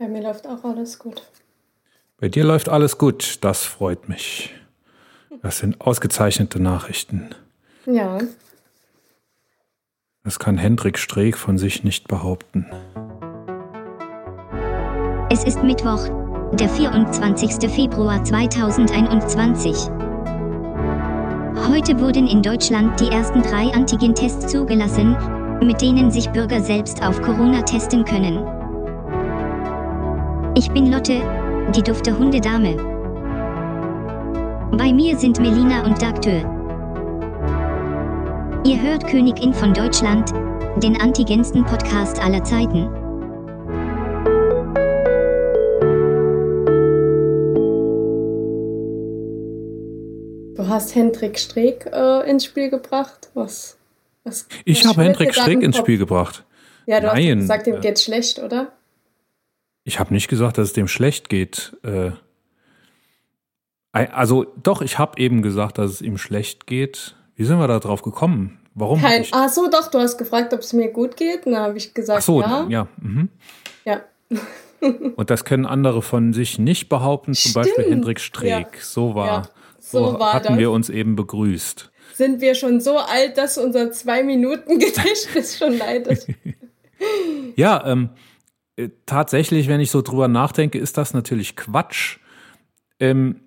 Bei mir läuft auch alles gut. Bei dir läuft alles gut, das freut mich. Das sind ausgezeichnete Nachrichten. Ja. Das kann Hendrik Streeck von sich nicht behaupten. Es ist Mittwoch, der 24. Februar 2021. Heute wurden in Deutschland die ersten drei Antigen-Tests zugelassen, mit denen sich Bürger selbst auf Corona testen können. Ich bin Lotte, die dufte Hundedame. Bei mir sind Melina und Dagtür. Ihr hört Königin von Deutschland, den antigensten Podcast aller Zeiten. Du hast Hendrik Streeck äh, ins Spiel gebracht. Was? was ich habe Hendrik Streeck ins? Spiel gebracht. Ja, du Nein, hast gesagt, dem äh, geht's schlecht, oder? Ich habe nicht gesagt, dass es dem schlecht geht. Äh, also doch, ich habe eben gesagt, dass es ihm schlecht geht. Wie sind wir da drauf gekommen? Warum? Kein, ach so, doch, du hast gefragt, ob es mir gut geht. Na, habe ich gesagt, ach so, ja. ja. mhm. ja. Und das können andere von sich nicht behaupten, zum Beispiel Stimmt. Hendrik Streeck. So war, Ja, so war hatten das. wir uns eben begrüßt. Sind wir schon so alt, dass unser Zwei-Minuten-Gedächtnis schon leidet? Ja, ähm, äh, tatsächlich, wenn ich so drüber nachdenke, ist das natürlich Quatsch. Ähm,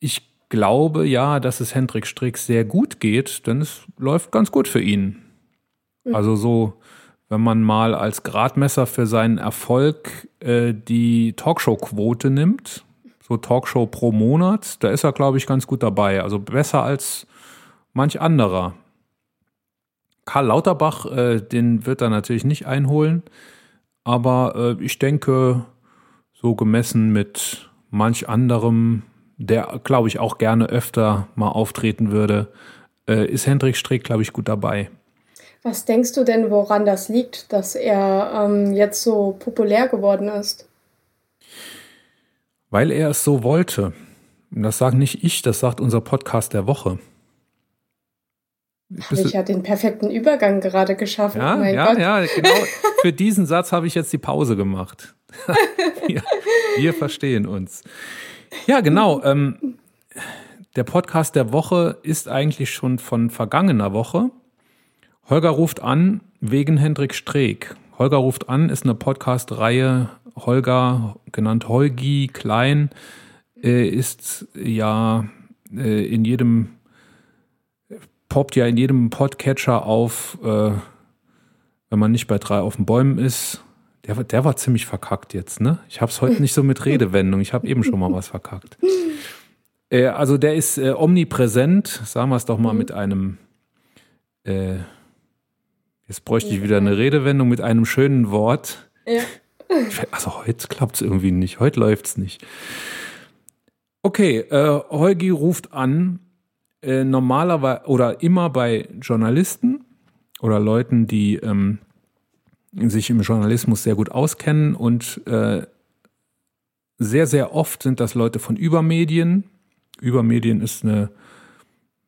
ich glaube ja, dass es Hendrik Streeck sehr gut geht, denn es läuft ganz gut für ihn. Also so, wenn man mal als Gradmesser für seinen Erfolg äh, die Talkshow-Quote nimmt, so Talkshow pro Monat, da ist er, glaube ich, ganz gut dabei. Also besser als manch anderer. Karl Lauterbach, äh, den wird er natürlich nicht einholen, aber äh, ich denke, so gemessen mit manch anderem, der, glaube ich, auch gerne öfter mal auftreten würde, äh, ist Hendrik Streeck, glaube ich, gut dabei. Was denkst du denn, woran das liegt, dass er ähm, jetzt so populär geworden ist? Weil er es so wollte. Und das sagt nicht ich, das sagt unser Podcast der Woche. Habe ich ja den perfekten Übergang gerade geschaffen. Ja, mein ja, Gott. ja, genau. Für diesen Satz habe ich jetzt die Pause gemacht. wir, wir verstehen uns. Ja, genau. Ähm, der Podcast der Woche ist eigentlich schon von vergangener Woche. Holger ruft an wegen Hendrik Streeck. Holger ruft an ist eine Podcast-Reihe. Holger, genannt Holgi Klein, äh, ist ja äh, in jedem poppt ja in jedem Podcatcher auf, äh, wenn man nicht bei drei auf den Bäumen ist. Der, war- der war ziemlich verkackt jetzt, ne? Ich habe es heute nicht so mit Redewendung. Ich habe eben schon mal was verkackt. Äh, also der ist äh, omnipräsent, sagen wir es doch mal mit einem, äh, jetzt bräuchte ich wieder eine Redewendung mit einem schönen Wort. Ja. Also heute klappt es irgendwie nicht, heute läuft es nicht. Okay, äh, Holgi ruft an, äh, normalerweise oder immer bei Journalisten oder Leuten, die ähm, sich im Journalismus sehr gut auskennen und äh, sehr, sehr oft sind das Leute von Übermedien. Übermedien ist eine,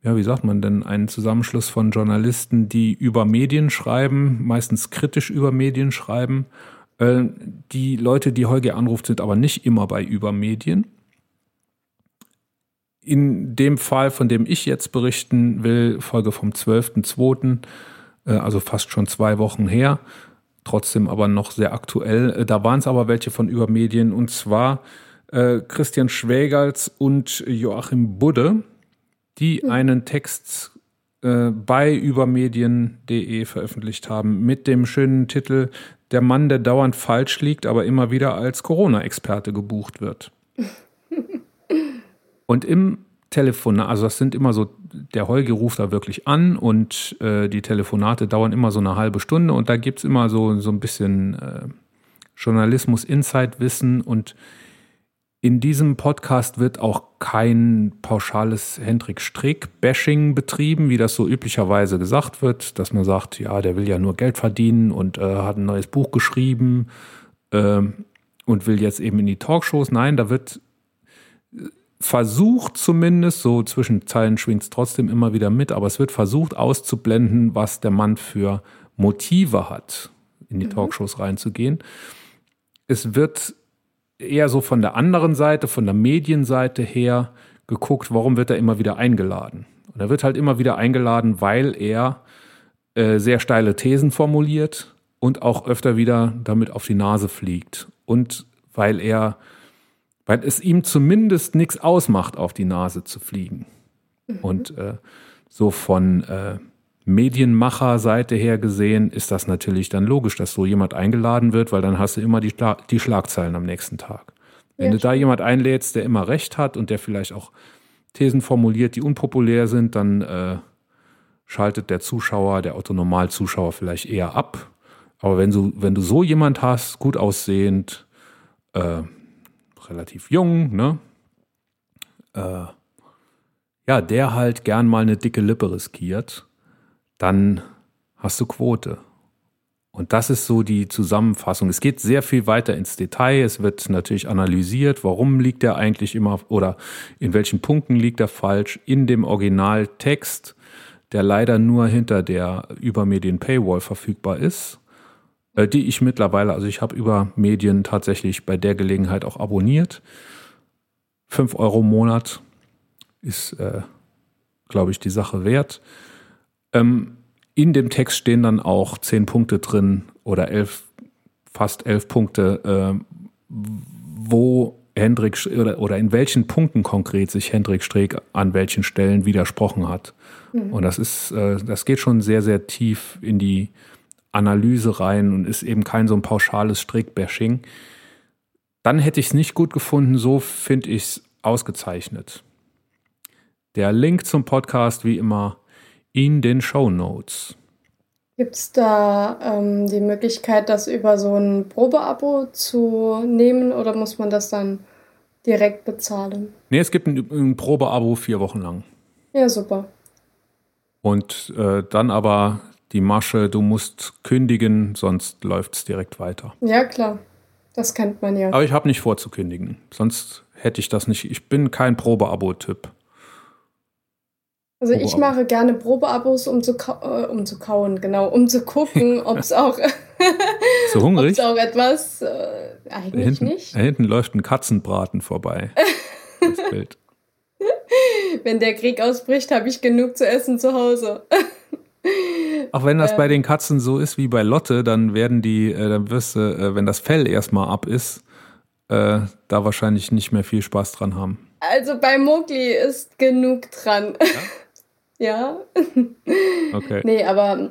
ja, wie sagt man denn, ein Zusammenschluss von Journalisten, die über Medien schreiben, meistens kritisch über Medien schreiben. Äh, die Leute, die Holger anruft, sind aber nicht immer bei Übermedien. In dem Fall, von dem ich jetzt berichten will, Folge vom 12.02., äh, also fast schon zwei Wochen her, trotzdem aber noch sehr aktuell. Äh, Da waren es aber welche von Übermedien und zwar äh, Christian Schwägals und Joachim Budde, die einen Text äh, bei übermedien.de veröffentlicht haben mit dem schönen Titel Der Mann, der dauernd falsch liegt, aber immer wieder als Corona-Experte gebucht wird. Und im Telefonat, also das sind immer so, der Holger ruft da wirklich an und äh, die Telefonate dauern immer so eine halbe Stunde und da gibt es immer so, so ein bisschen äh, Journalismus-Insight-Wissen und in diesem Podcast wird auch kein pauschales Hendrik Streeck-Bashing betrieben, wie das so üblicherweise gesagt wird, dass man sagt, ja, der will ja nur Geld verdienen und äh, hat ein neues Buch geschrieben ähm, und will jetzt eben in die Talkshows. Nein, da wird versucht zumindest, so zwischen Zeilen schwingt es trotzdem immer wieder mit, aber es wird versucht auszublenden, was der Mann für Motive hat, in die Talkshows reinzugehen. Es wird eher so von der anderen Seite, von der Medienseite her geguckt, warum wird er immer wieder eingeladen. Und er wird halt immer wieder eingeladen, weil er äh, sehr steile Thesen formuliert und auch öfter wieder damit auf die Nase fliegt. Und weil er, weil es ihm zumindest nichts ausmacht, auf die Nase zu fliegen. Mhm. Und äh, so von äh, Medienmacher-Seite her gesehen ist das natürlich dann logisch, dass so jemand eingeladen wird, weil dann hast du immer die, die Schlagzeilen am nächsten Tag. Wenn ja, du da jemand einlädst, der immer recht hat und der vielleicht auch Thesen formuliert, die unpopulär sind, dann äh, schaltet der Zuschauer, der Autonormalzuschauer vielleicht eher ab. Aber wenn du, wenn du so jemand hast, gut aussehend, äh, relativ jung, ne? Äh, ja, der halt gern mal eine dicke Lippe riskiert, dann hast du Quote. Und das ist so die Zusammenfassung. Es geht sehr viel weiter ins Detail. Es wird natürlich analysiert, warum liegt er eigentlich immer oder in welchen Punkten liegt er falsch in dem Originaltext, der leider nur hinter der Übermedien Paywall verfügbar ist, äh, die ich mittlerweile, also ich habe über Medien tatsächlich bei der Gelegenheit auch abonniert. Fünf Euro im Monat ist, äh, glaube ich, die Sache wert. Ähm, in dem Text stehen dann auch zehn Punkte drin oder elf, fast elf Punkte, äh, wo Hendrik oder, oder in welchen Punkten konkret sich Hendrik Streeck an welchen Stellen widersprochen hat. Mhm. Und das ist, äh, das geht schon sehr, sehr tief in die Analyse rein und ist eben kein so ein pauschales Streeck-Bashing. Dann hätte ich es nicht gut gefunden, so finde ich es ausgezeichnet. Der Link zum Podcast, wie immer, in den Show Notes. Gibt es da ähm, die Möglichkeit, das über so ein Probeabo zu nehmen oder muss man das dann direkt bezahlen? Nee, es gibt ein, ein Probeabo vier Wochen lang. Ja, super. Und äh, dann aber die Masche, du musst kündigen, sonst läuft es direkt weiter. Ja, klar. Das kennt man ja. Aber ich habe nicht vor zu kündigen. Sonst hätte ich das nicht. Ich bin kein Probeabo-Typ. Also ich mache gerne Probeabos, um zu, äh, um zu kauen, genau, um zu gucken, ob es auch, so hungrig? auch etwas, äh, eigentlich da hinten, nicht. Da hinten läuft ein Katzenbraten vorbei. das Bild. Wenn der Krieg ausbricht, habe ich genug zu essen zu Hause. Auch wenn das ähm, bei den Katzen so ist wie bei Lotte, dann werden die, äh, dann wirst du, äh, wenn das Fell erstmal ab ist, äh, da wahrscheinlich nicht mehr viel Spaß dran haben. Also bei Mowgli ist genug dran. Ja? Ja. Okay. nee, aber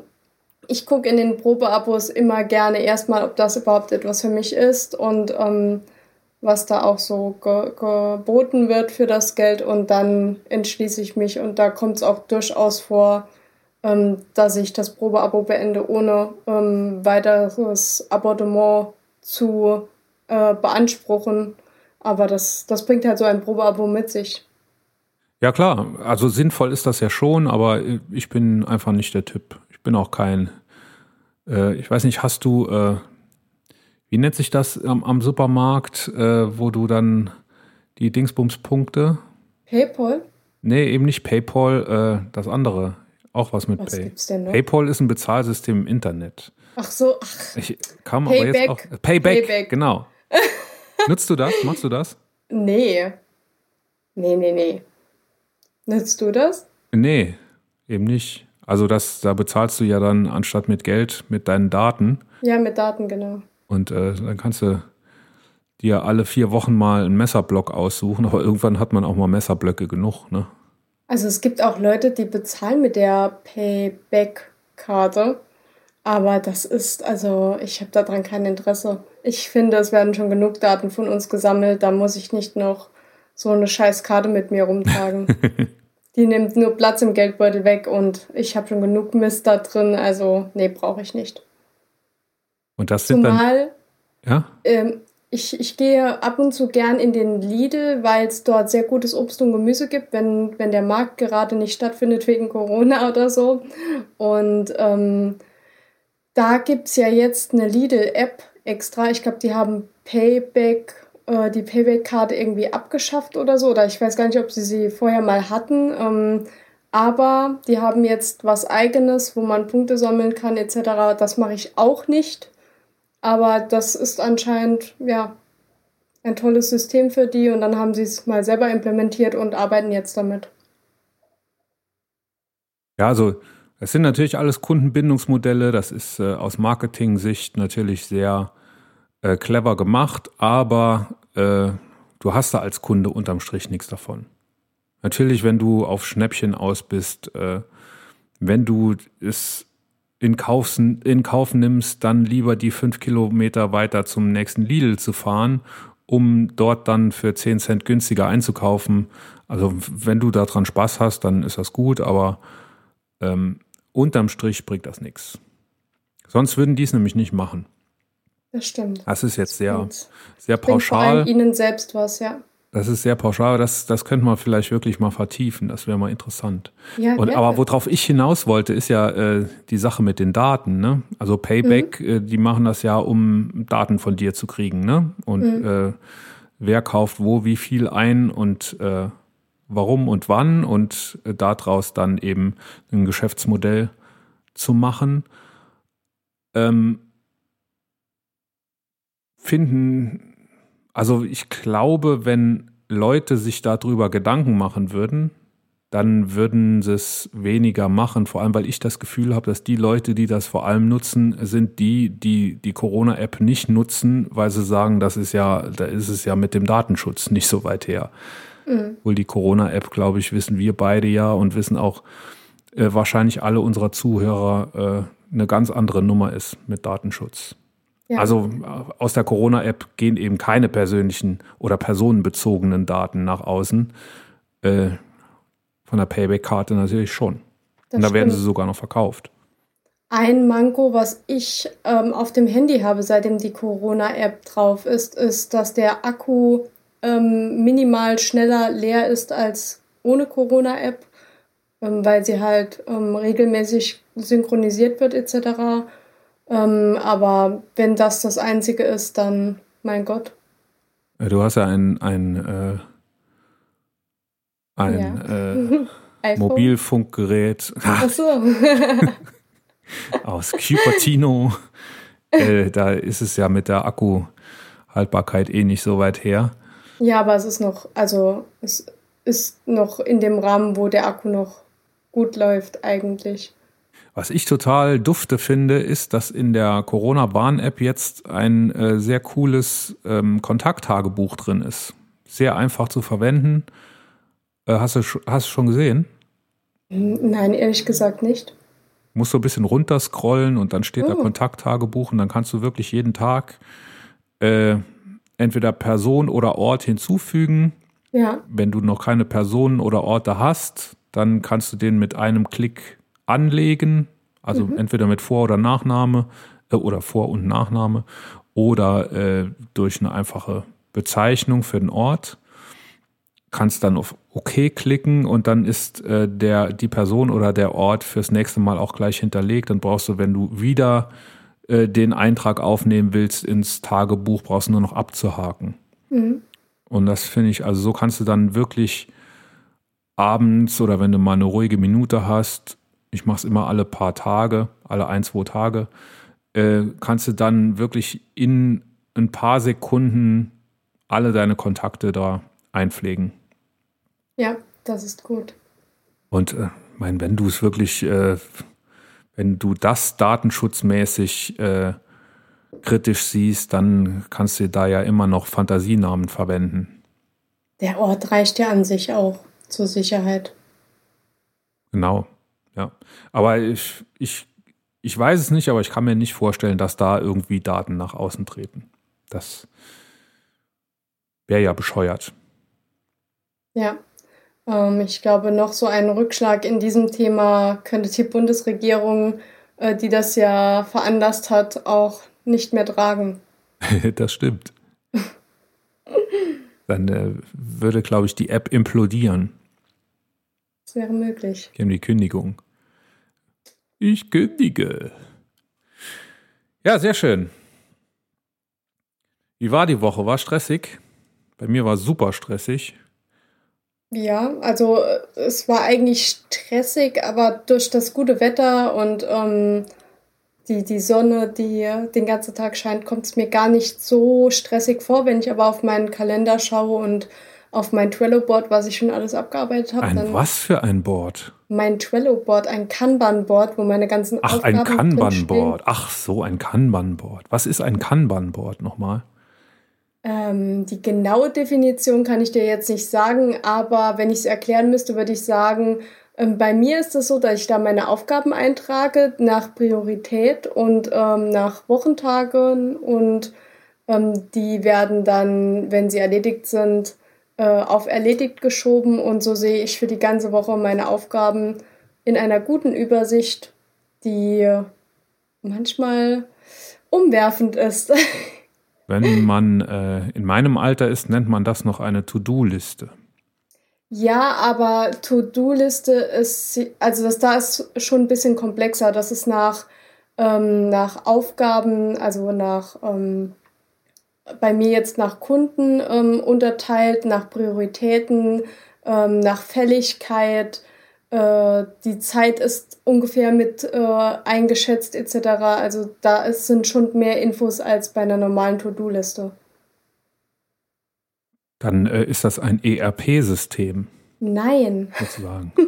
ich gucke in den Probeabos immer gerne erstmal, ob das überhaupt etwas für mich ist und ähm, was da auch so ge geboten wird für das Geld und dann entschließe ich mich und da kommt es auch durchaus vor, ähm, dass ich das Probeabo beende, ohne ähm, weiteres Abonnement zu äh, beanspruchen. Aber das, das bringt halt so ein Probeabo mit sich. Ja klar, also sinnvoll ist das ja schon, aber ich bin einfach nicht der Typ. Ich bin auch kein, äh, ich weiß nicht, hast du, äh, wie nennt sich das am, am Supermarkt, äh, wo du dann die Dingsbums-Punkte? PayPal? Nee, eben nicht PayPal, äh, das andere. Auch was mit was Pay. Gibt's denn noch? PayPal ist ein Bezahlsystem im Internet. Ach so, ach. Ich kam Payback. aber jetzt auch. Payback, Payback. genau. Nutzt du das? Machst du das? Nee. Nee, nee, nee. Nutzt du das? Nee, eben nicht. Also das, da bezahlst du ja dann anstatt mit Geld mit deinen Daten. Ja, mit Daten, genau. Und äh, dann kannst du dir alle vier Wochen mal einen Messerblock aussuchen, aber irgendwann hat man auch mal Messerblöcke genug, ne? Also es gibt auch Leute, die bezahlen mit der Payback-Karte, aber das ist, also ich habe daran kein Interesse. Ich finde, es werden schon genug Daten von uns gesammelt, da muss ich nicht noch so eine scheiß Karte mit mir rumtragen. Die nimmt nur Platz im Geldbeutel weg und ich habe schon genug Mist da drin, also nee, brauche ich nicht. Und das sind Zumal, dann, ja? Ähm, ich, ich gehe ab und zu gern in den Lidl, weil es dort sehr gutes Obst und Gemüse gibt, wenn, wenn der Markt gerade nicht stattfindet wegen Corona oder so. Und ähm, da gibt es ja jetzt eine Lidl-App extra. Ich glaube, die haben Payback äh, die Payback-Karte irgendwie abgeschafft oder so. Oder ich weiß gar nicht, ob sie sie vorher mal hatten. Ähm, aber die haben jetzt was eigenes, wo man Punkte sammeln kann etc. Das mache ich auch nicht. Aber das ist anscheinend, ja, ein tolles System für die und dann haben sie es mal selber implementiert und arbeiten jetzt damit. Ja, also es sind natürlich alles Kundenbindungsmodelle. Das ist äh, aus Marketing-Sicht natürlich sehr äh, clever gemacht, aber äh, du hast da als Kunde unterm Strich nichts davon. Natürlich, wenn du auf Schnäppchen aus bist, äh, wenn du es in Kauf, in Kauf nimmst, dann lieber die fünf Kilometer weiter zum nächsten Lidl zu fahren, um dort dann für 10 Cent günstiger einzukaufen. Also wenn du daran Spaß hast, dann ist das gut, aber ähm, unterm Strich bringt das nichts. Sonst würden die es nämlich nicht machen. Das stimmt. Das ist jetzt sehr, sehr vor pauschal. allem ihnen selbst was, ja. Das ist sehr pauschal, das, das könnte man vielleicht wirklich mal vertiefen, das wäre mal interessant. Ja, Und, aber worauf ich hinaus wollte, ist ja äh, die Sache mit den Daten. Ne? Also Payback, Mhm. äh, die machen das ja, um Daten von dir zu kriegen. Ne? Und Mhm. äh, wer kauft wo, wie viel ein und äh, warum und wann und äh, daraus dann eben ein Geschäftsmodell zu machen. Ähm, finden, also ich glaube, wenn Leute sich darüber Gedanken machen würden, dann würden sie es weniger machen. Vor allem, weil ich das Gefühl habe, dass die Leute, die das vor allem nutzen, sind die, die die Corona-App nicht nutzen, weil sie sagen, das ist ja, da ist es ja mit dem Datenschutz nicht so weit her. Mhm. Wohl die Corona-App, glaube ich, wissen wir beide ja und wissen auch äh, wahrscheinlich alle unserer Zuhörer äh, eine ganz andere Nummer ist mit Datenschutz. Ja. Also äh, aus der Corona-App gehen eben keine persönlichen oder personenbezogenen Daten nach außen. Äh, von der Payback-Karte natürlich schon. Das Und da werden stimmt. sie sogar noch verkauft. Ein Manko, was ich ähm, auf dem Handy habe, seitdem die Corona-App drauf ist, ist, dass der Akku ähm, minimal schneller leer ist als ohne Corona-App, ähm, weil sie halt ähm, regelmäßig synchronisiert wird etc. Ähm, aber wenn das das Einzige ist, dann mein Gott. Äh, Du hast ja ein, ein, äh, ein Ja. äh. Mobilfunkgerät Ach so. aus Cupertino. äh, da ist es ja mit der Akkuhaltbarkeit eh nicht so weit her. ja, aber es ist noch, also es ist noch in dem Rahmen, wo der Akku noch gut läuft eigentlich. Was ich total dufte finde, ist, dass in der Corona-Warn-App jetzt ein äh, sehr cooles ähm, Kontakttagebuch drin ist. Sehr einfach zu verwenden. Äh, hast, du, hast du schon gesehen? Nein, ehrlich gesagt nicht. Musst so ein bisschen runterscrollen und dann steht da Oh. Kontakttagebuch und dann kannst du wirklich jeden Tag äh, entweder Person oder Ort hinzufügen. Ja, Wenn du noch keine Personen oder Orte hast, dann kannst du den mit einem Klick anlegen. Also entweder mit Vor- oder Nachname äh, oder Vor- und Nachname oder äh, durch eine einfache Bezeichnung für den Ort. Kannst dann auf OK klicken und dann ist äh, der, die Person oder der Ort fürs nächste Mal auch gleich hinterlegt. Dann brauchst du, wenn du wieder äh, den Eintrag aufnehmen willst ins Tagebuch, brauchst du nur noch abzuhaken. Und das finde ich, also so kannst du dann wirklich abends oder wenn du mal eine ruhige Minute hast, ich mache es immer alle paar Tage, alle ein, zwei Tage, äh, kannst du dann wirklich in ein paar Sekunden alle deine Kontakte da einpflegen. ja, das ist gut. Und äh, mein, wenn du es wirklich, äh, wenn du das datenschutzmäßig äh, kritisch siehst, dann kannst du da ja immer noch Fantasienamen verwenden. Der Ort reicht ja an sich auch zur Sicherheit. Genau, ja. Aber ich, ich, ich weiß es nicht, aber ich kann mir nicht vorstellen, dass da irgendwie Daten nach außen treten. Das wäre ja bescheuert. Ja. Ähm, ich glaube, noch so einen Rückschlag in diesem Thema könnte die Bundesregierung, äh, die das ja veranlasst hat, auch nicht mehr tragen. das stimmt. Dann äh, würde, glaube ich, die App implodieren. Das wäre möglich. Die haben die Kündigung. Ich kündige. Ja, sehr schön. Wie war die Woche? War stressig? Bei mir war super stressig. Ja, also äh, es war eigentlich stressig, aber durch das gute Wetter und ähm, die, die Sonne, die den ganzen Tag scheint, kommt es mir gar nicht so stressig vor. Wenn ich aber auf meinen Kalender schaue und auf mein Trello-Board, was ich schon alles abgearbeitet habe. Ein was für ein Board? Mein Trello-Board, ein Kanban-Board, wo meine ganzen Ach, Aufgaben ein Kanban-Board. Ach so, ein Kanban-Board. Was ist ein Kanban-Board nochmal? Ähm, die genaue Definition kann ich dir jetzt nicht sagen, aber wenn ich es erklären müsste, würde ich sagen, ähm, bei mir ist es so, dass ich da meine Aufgaben eintrage nach Priorität und ähm, nach Wochentagen und ähm, die werden dann, wenn sie erledigt sind, auf erledigt geschoben und so sehe ich für die ganze Woche meine Aufgaben in einer guten Übersicht, die manchmal umwerfend ist. Wenn man äh, in meinem Alter ist, nennt man das noch eine To-Do-Liste. Ja, aber To-Do-Liste ist, also das da ist schon ein bisschen komplexer. Das ist nach, ähm, nach Aufgaben, also nach ähm, bei mir jetzt nach Kunden ähm, unterteilt, nach Prioritäten, ähm, nach Fälligkeit. Äh, die Zeit ist ungefähr mit äh, eingeschätzt etc. Also da ist, sind schon mehr Infos als bei einer normalen To-Do-Liste. Dann äh, ist das ein ERP-System. Nein. Sozusagen.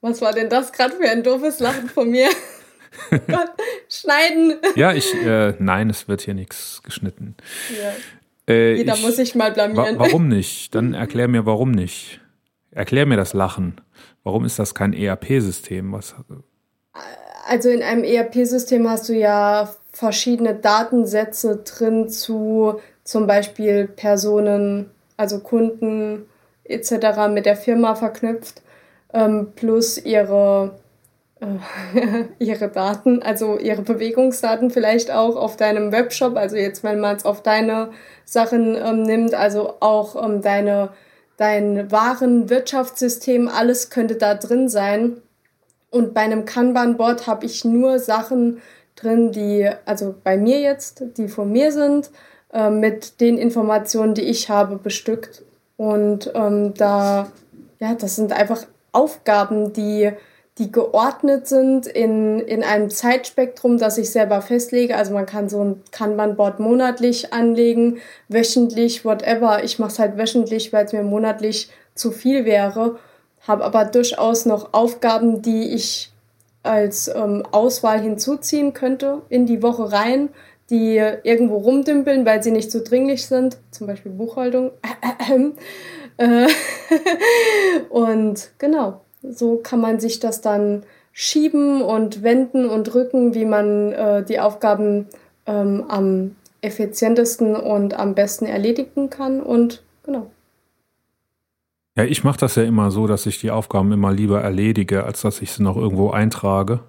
Was war denn das gerade für ein doofes Lachen von mir? Gott, schneiden. Ja, ich, äh, nein, es wird hier nichts geschnitten. Ja. Äh, Jeder ich, muss sich mal blamieren. Wa warum nicht? Dann erklär mir, warum nicht. Erklär mir das Lachen. Warum ist das kein ERP-System? Also in einem ERP-System hast du ja verschiedene Datensätze drin zu zum Beispiel Personen, also Kunden etc. mit der Firma verknüpft, ähm, plus ihre ihre Daten, also ihre Bewegungsdaten vielleicht auch auf deinem Webshop, also jetzt wenn man es auf deine Sachen ähm, nimmt, also auch ähm, deine dein Warenwirtschaftssystem, alles könnte da drin sein. Und bei einem Kanban-Board habe ich nur Sachen drin, die, also bei mir jetzt, die von mir sind, äh, mit den Informationen, die ich habe, bestückt. Und ähm, da, ja, das sind einfach Aufgaben, die die geordnet sind in, in einem Zeitspektrum, das ich selber festlege. Also man kann so ein Kanban-Board monatlich anlegen, wöchentlich, whatever. Ich mache es halt wöchentlich, weil es mir monatlich zu viel wäre. Habe aber durchaus noch Aufgaben, die ich als ähm, Auswahl hinzuziehen könnte in die Woche rein, die irgendwo rumdümpeln, weil sie nicht so dringlich sind. Zum Beispiel Buchhaltung. Äh, und genau, so kann man sich das dann schieben und wenden und drücken, wie man äh, die Aufgaben ähm, am effizientesten und am besten erledigen kann. Und genau. Ja, ich mache das ja immer so, dass ich die Aufgaben immer lieber erledige, als dass ich sie noch irgendwo eintrage.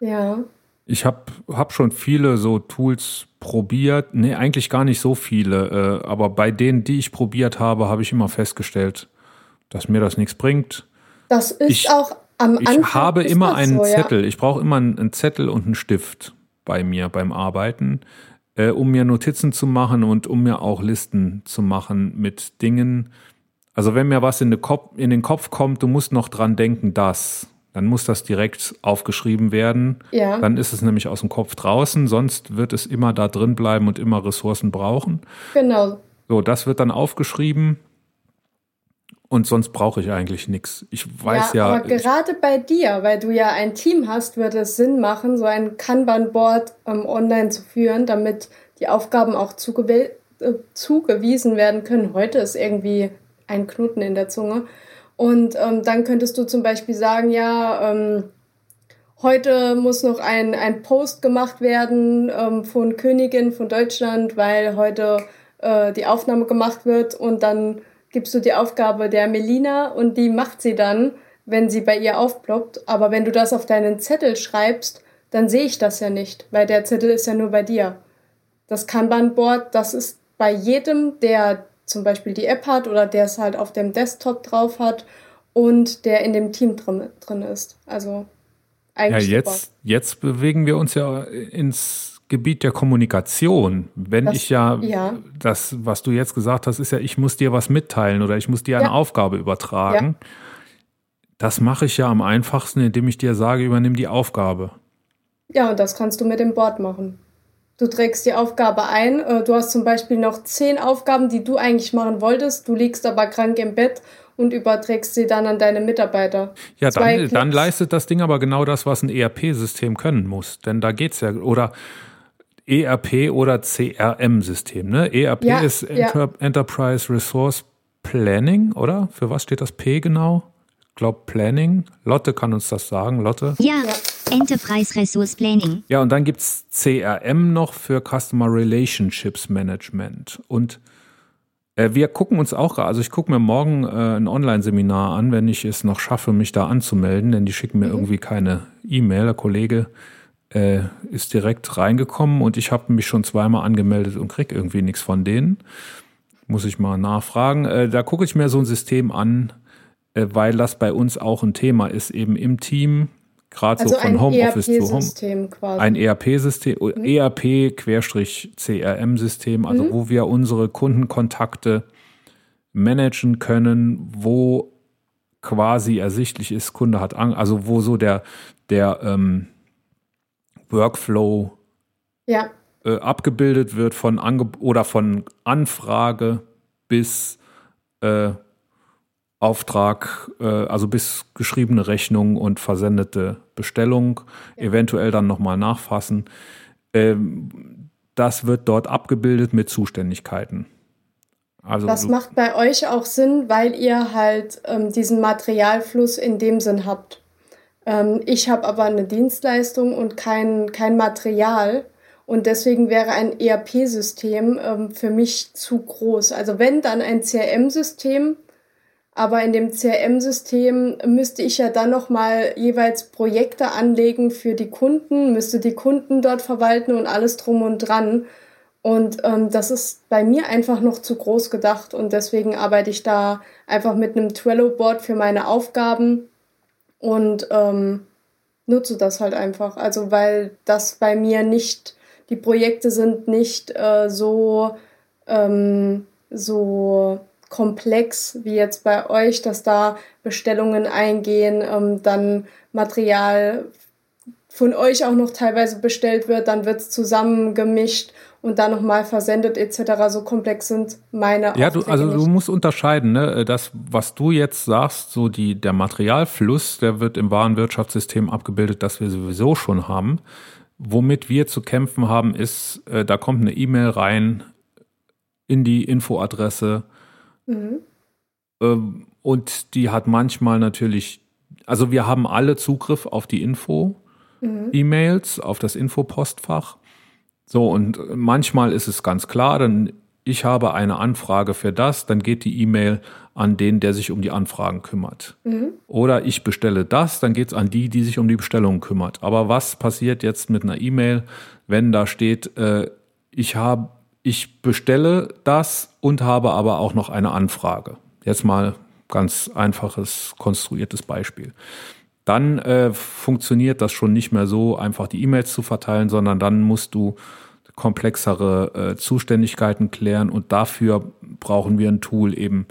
Ja. Ich habe hab schon viele so Tools probiert. Nee, eigentlich gar nicht so viele. Äh, aber bei denen, die ich probiert habe, habe ich immer festgestellt, dass mir das nichts bringt. Das ist ich, auch am Anfang. Ich habe immer einen so, Zettel. Ja. Ich brauche immer einen Zettel und einen Stift bei mir beim Arbeiten, äh, um mir Notizen zu machen und um mir auch Listen zu machen mit Dingen. Also wenn mir was in den Kopf, in den Kopf kommt, du musst noch dran denken, das. Dann muss das direkt aufgeschrieben werden. Ja. Dann ist es nämlich aus dem Kopf draußen, sonst wird es immer da drin bleiben und immer Ressourcen brauchen. Genau. So, das wird dann aufgeschrieben und sonst brauche ich eigentlich nichts. Ich weiß ja. ja aber gerade bei dir, weil du ja ein Team hast, würde es Sinn machen, so ein Kanban-Board ähm, online zu führen, damit die Aufgaben auch zugew äh, zugewiesen werden können. Heute ist irgendwie ein Knoten in der Zunge. Und ähm, dann könntest du zum Beispiel sagen, ja, ähm, heute muss noch ein, ein Post gemacht werden ähm, von Königin von Deutschland, weil heute äh, die Aufnahme gemacht wird und dann gibst du die Aufgabe der Melina und die macht sie dann, wenn sie bei ihr aufploppt. Aber wenn du das auf deinen Zettel schreibst, dann sehe ich das ja nicht, weil der Zettel ist ja nur bei dir. Das Kanban-Board, das ist bei jedem, der zum Beispiel die App hat oder der es halt auf dem Desktop drauf hat und der in dem Team drin, drin ist. Also eigentlich. Ja, jetzt, jetzt bewegen wir uns ja ins Gebiet der Kommunikation. Wenn das, ich ja, ja, das, was du jetzt gesagt hast, ist ja, ich muss dir was mitteilen oder ich muss dir eine ja. Aufgabe übertragen. Ja. Das mache ich ja am einfachsten, indem ich dir sage, übernimm die Aufgabe. Ja, und das kannst du mit dem Board machen. Du trägst die Aufgabe ein. äh, Du hast zum Beispiel noch zehn Aufgaben, die du eigentlich machen wolltest. Du liegst aber krank im Bett und überträgst sie dann an deine Mitarbeiter. Ja, dann, dann leistet das Ding aber genau das, was ein ERP-System können muss. Denn da geht's ja, oder ERP oder CRM-System. Ne? ERP Ja, ist ja. Enter Enterprise Resource Planning, oder? Für was steht das P genau? Ich glaube Planning. Lotte kann uns das sagen, Lotte. Ja, Ja. Enterprise Resource Planning. Ja, und dann gibt's CRM noch für Customer Relationships Management. Und äh, wir gucken uns auch, also ich gucke mir morgen äh, ein Online-Seminar an, wenn ich es noch schaffe, mich da anzumelden, denn die schicken mir irgendwie keine E-Mail. Der Kollege äh, ist direkt reingekommen und ich habe mich schon zweimal angemeldet und krieg irgendwie nichts von denen. Muss ich mal nachfragen. Äh, da gucke ich mir so ein System an, äh, weil das bei uns auch ein Thema ist, eben im Team, gerade Also so von Homeoffice zu Home. Quasi. Ein ERP-System, ERP-CRM-System, also wo wir unsere Kundenkontakte managen können, wo quasi ersichtlich ist, Kunde hat Angst, also wo so der, der ähm, Workflow ja, äh, abgebildet wird von Ange oder von Anfrage bis äh, Auftrag, äh, also bis geschriebene Rechnung und versendete Bestellung, eventuell dann nochmal nachfassen. Ähm, das wird dort abgebildet mit Zuständigkeiten. Also das macht bei euch auch Sinn, weil ihr halt ähm, diesen Materialfluss in dem Sinn habt. Ähm, ich habe aber eine Dienstleistung und kein, kein Material. Und deswegen wäre ein ERP-System ähm, für mich zu groß. Also wenn dann ein CRM-System, aber in dem CRM-System müsste ich ja dann nochmal jeweils Projekte anlegen für die Kunden, müsste die Kunden dort verwalten und alles drum und dran. Und ähm, das ist bei mir einfach noch zu groß gedacht und deswegen arbeite ich da einfach mit einem Trello-Board für meine Aufgaben und ähm, nutze das halt einfach. Also weil das bei mir nicht, die Projekte sind nicht äh, so, ähm, so komplex wie jetzt bei euch, dass da Bestellungen eingehen, ähm, dann Material von euch auch noch teilweise bestellt wird, dann wird es zusammengemischt und dann nochmal versendet etc. So komplex sind meine Ja, du, also du nicht. musst unterscheiden, ne? Das, was du jetzt sagst, so die, der Materialfluss, der wird im Warenwirtschaftssystem abgebildet, das wir sowieso schon haben. Womit wir zu kämpfen haben, ist, äh, da kommt eine E-Mail rein in die Infoadresse Mhm. ähm, und die hat manchmal natürlich, also wir haben alle Zugriff auf die Info, E-Mails, auf das Infopostfach. So, und manchmal ist es ganz klar, dann ich habe eine Anfrage für das, dann geht die E-Mail an den, der sich um die Anfragen kümmert. Oder ich bestelle das, dann geht es an die, die sich um die Bestellung kümmert. Aber was passiert jetzt mit einer E-Mail, wenn da steht, äh, ich habe, ich bestelle das und habe aber auch noch eine Anfrage. Jetzt mal ganz einfaches, konstruiertes Beispiel dann äh, funktioniert das schon nicht mehr so, einfach die E-Mails zu verteilen, sondern dann musst du komplexere äh, Zuständigkeiten klären und dafür brauchen wir ein Tool eben,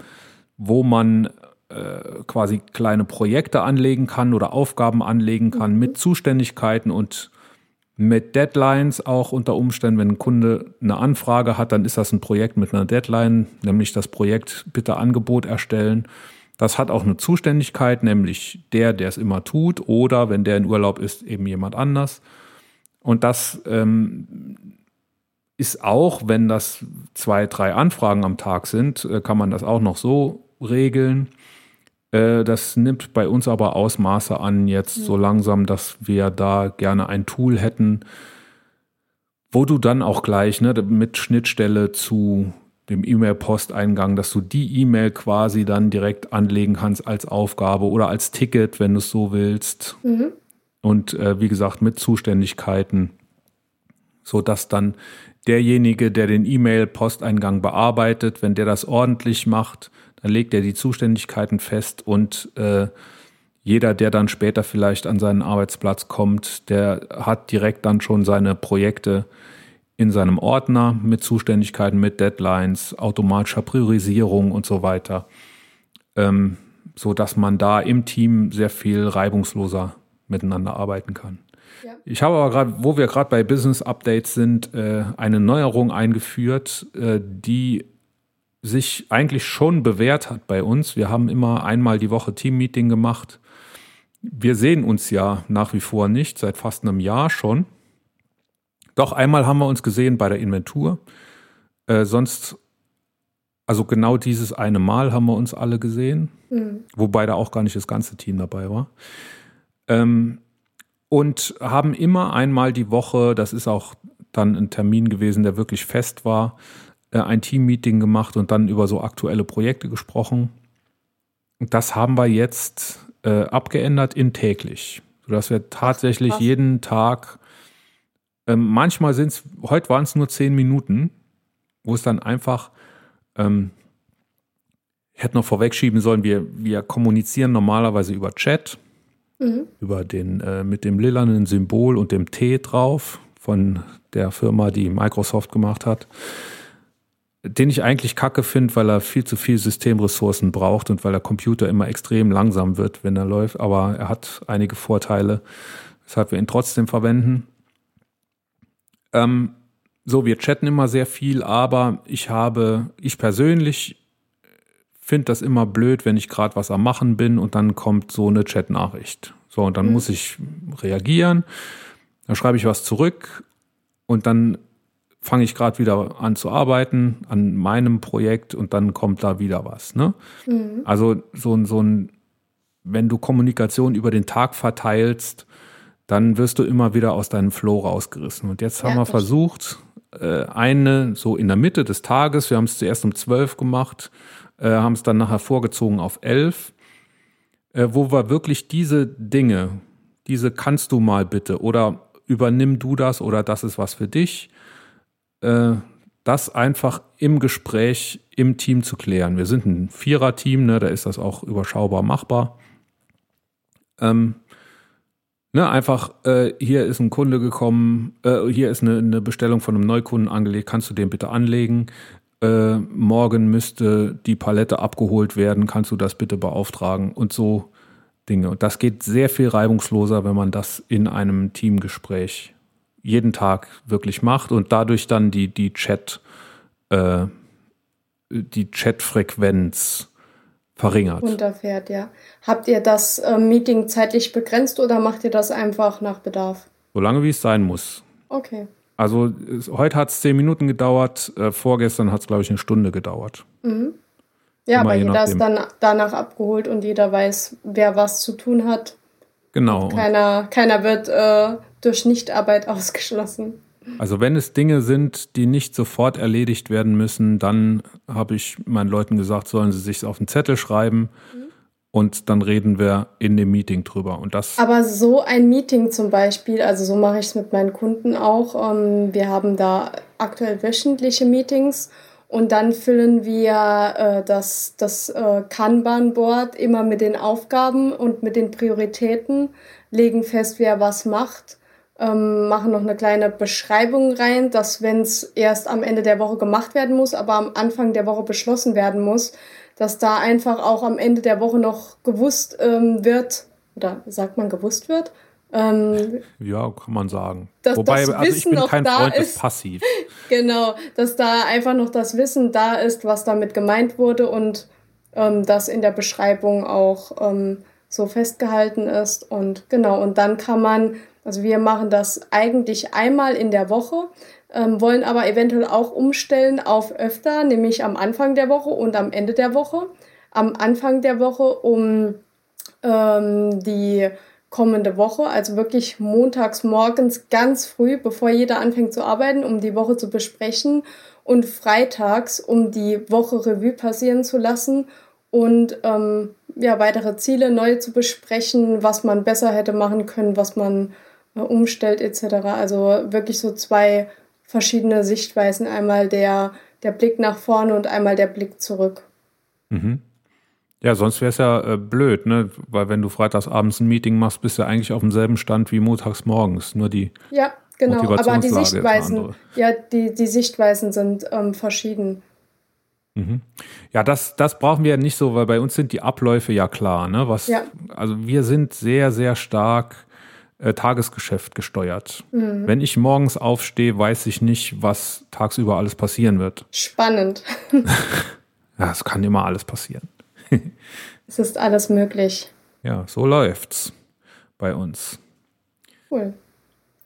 wo man äh, quasi kleine Projekte anlegen kann oder Aufgaben anlegen kann mit Zuständigkeiten und mit Deadlines auch unter Umständen, wenn ein Kunde eine Anfrage hat, dann ist das ein Projekt mit einer Deadline, nämlich das Projekt bitte Angebot erstellen. Das hat auch eine Zuständigkeit, nämlich der, der es immer tut, oder wenn der in Urlaub ist, eben jemand anders. Und das ähm, ist auch, wenn das zwei, drei Anfragen am Tag sind, äh, kann man das auch noch so regeln. Äh, das nimmt bei uns aber Ausmaße an, jetzt so langsam, dass wir da gerne ein Tool hätten, wo du dann auch gleich ne, mit Schnittstelle zu dem E-Mail-Posteingang, dass du die E-Mail quasi dann direkt anlegen kannst als Aufgabe oder als Ticket, wenn du es so willst. Und äh, wie gesagt, mit Zuständigkeiten, so dass dann derjenige, der den E-Mail-Posteingang bearbeitet, wenn der das ordentlich macht, dann legt er die Zuständigkeiten fest und äh, jeder, der dann später vielleicht an seinen Arbeitsplatz kommt, der hat direkt dann schon seine Projekte in seinem Ordner mit Zuständigkeiten, mit Deadlines, automatischer Priorisierung und so weiter. Ähm, so dass man da im Team sehr viel reibungsloser miteinander arbeiten kann. Ja. Ich habe aber gerade, wo wir gerade bei Business Updates sind, äh, eine Neuerung eingeführt, äh, die sich eigentlich schon bewährt hat bei uns. Wir haben immer einmal die Woche Teammeeting gemacht. Wir sehen uns ja nach wie vor nicht, seit fast einem Jahr schon. Doch einmal haben wir uns gesehen bei der Inventur. Äh, sonst, also genau dieses eine Mal haben wir uns alle gesehen, mhm. wobei da auch gar nicht das ganze Team dabei war. Ähm, und haben immer einmal die Woche, das ist auch dann ein Termin gewesen, der wirklich fest war, äh, ein Teammeeting gemacht und dann über so aktuelle Projekte gesprochen. Das haben wir jetzt äh, abgeändert in täglich, sodass wir tatsächlich Ach, jeden Tag, äh, manchmal sind es, heute waren es nur zehn Minuten, wo es dann einfach, ähm, ich hätte noch vorwegschieben sollen, wir, wir kommunizieren normalerweise über Chat, mhm. über den, äh, mit dem lilanen Symbol und dem T drauf von der Firma, die Microsoft gemacht hat den ich eigentlich kacke finde, weil er viel zu viel Systemressourcen braucht und weil der Computer immer extrem langsam wird, wenn er läuft. Aber er hat einige Vorteile, weshalb wir ihn trotzdem verwenden. Ähm, so, wir chatten immer sehr viel, aber ich habe, ich persönlich finde das immer blöd, wenn ich gerade was am Machen bin und dann kommt so eine Chat-Nachricht. So, und dann mhm. muss ich reagieren. Dann schreibe ich was zurück und dann fange ich gerade wieder an zu arbeiten an meinem Projekt und dann kommt da wieder was. Ne? Mhm. Also so, ein so ein, wenn du Kommunikation über den Tag verteilst, dann wirst du immer wieder aus deinem Flow rausgerissen. Und jetzt haben ja, wir versucht, äh, eine so in der Mitte des Tages, wir haben es zuerst um zwölf gemacht, äh, haben es dann nachher vorgezogen auf elf, äh, wo wir wirklich diese Dinge, diese kannst du mal bitte oder übernimm du das oder das ist was für dich, äh, das einfach im Gespräch im Team zu klären. Wir sind ein Vierer-Team, ne, da ist das auch überschaubar machbar. Ähm, ne, einfach, äh, hier ist ein Kunde gekommen, äh, hier ist eine, eine, Bestellung von einem Neukunden angelegt, kannst du den bitte anlegen? Äh, morgen müsste die Palette abgeholt werden, kannst du das bitte beauftragen? Und so Dinge. Und das geht sehr viel reibungsloser, wenn man das in einem Teamgespräch jeden Tag wirklich macht und dadurch dann die, die Chat, äh, die Chatfrequenz verringert. Runterfährt, ja. Habt ihr das äh, Meeting zeitlich begrenzt oder macht ihr das einfach nach Bedarf? So lange wie es sein muss. Okay. Also heute hat es zehn Minuten gedauert, äh, vorgestern hat es, glaube ich, eine Stunde gedauert. Mhm. Ja, Immer aber jeder ist dann danach abgeholt und jeder weiß, wer was zu tun hat. Genau. Keiner, keiner wird äh, durch Nichtarbeit ausgeschlossen. Also wenn es Dinge sind, die nicht sofort erledigt werden müssen, dann habe ich meinen Leuten gesagt, sollen sie sich auf einen Zettel schreiben mhm. und dann reden wir in dem Meeting drüber. Und das Aber so ein Meeting zum Beispiel, also so mache ich es mit meinen Kunden auch. Ähm, wir haben da aktuell wöchentliche Meetings und dann füllen wir äh, das, das äh, Kanban-Board immer mit den Aufgaben und mit den Prioritäten, legen fest, wer was macht, ähm, machen noch eine kleine Beschreibung rein, dass wenn es erst am Ende der Woche gemacht werden muss, aber am Anfang der Woche beschlossen werden muss, dass da einfach auch am Ende der Woche noch gewusst ähm, wird, oder sagt man gewusst wird, ähm, ja, kann man sagen. Wobei, also ich bin kein Freund ist. des Passiv. genau, dass da einfach noch das Wissen da ist, was damit gemeint wurde und ähm, das in der Beschreibung auch ähm, so festgehalten ist. Und genau, und dann kann man, also wir machen das eigentlich einmal in der Woche, ähm, wollen aber eventuell auch umstellen auf öfter, nämlich am Anfang der Woche und am Ende der Woche. Am Anfang der Woche, um ähm, die kommende Woche, also wirklich montags morgens ganz früh, bevor jeder anfängt zu arbeiten, um die Woche zu besprechen und freitags, um die Woche Revue passieren zu lassen und ähm, ja, weitere Ziele neu zu besprechen, was man besser hätte machen können, was man umstellt etc. Also wirklich so zwei verschiedene Sichtweisen, einmal der, der Blick nach vorne und einmal der Blick zurück. Mhm. Ja, sonst wäre es ja äh, blöd, ne? Weil wenn du freitags abends ein Meeting machst, bist du eigentlich auf demselben Stand wie montags morgens. Nur die ja, genau. Aber die Sichtweisen, ja, die, die Sichtweisen sind ähm, verschieden. Ja, das, das brauchen wir nicht so, weil bei uns sind die Abläufe ja klar. Ne? Was, Ja. Also wir sind sehr, sehr stark äh, Tagesgeschäft gesteuert. Wenn ich morgens aufstehe, weiß ich nicht, was tagsüber alles passieren wird. Spannend. Ja, es kann immer alles passieren. Es ist alles möglich. Ja, so läuft's bei uns. Cool.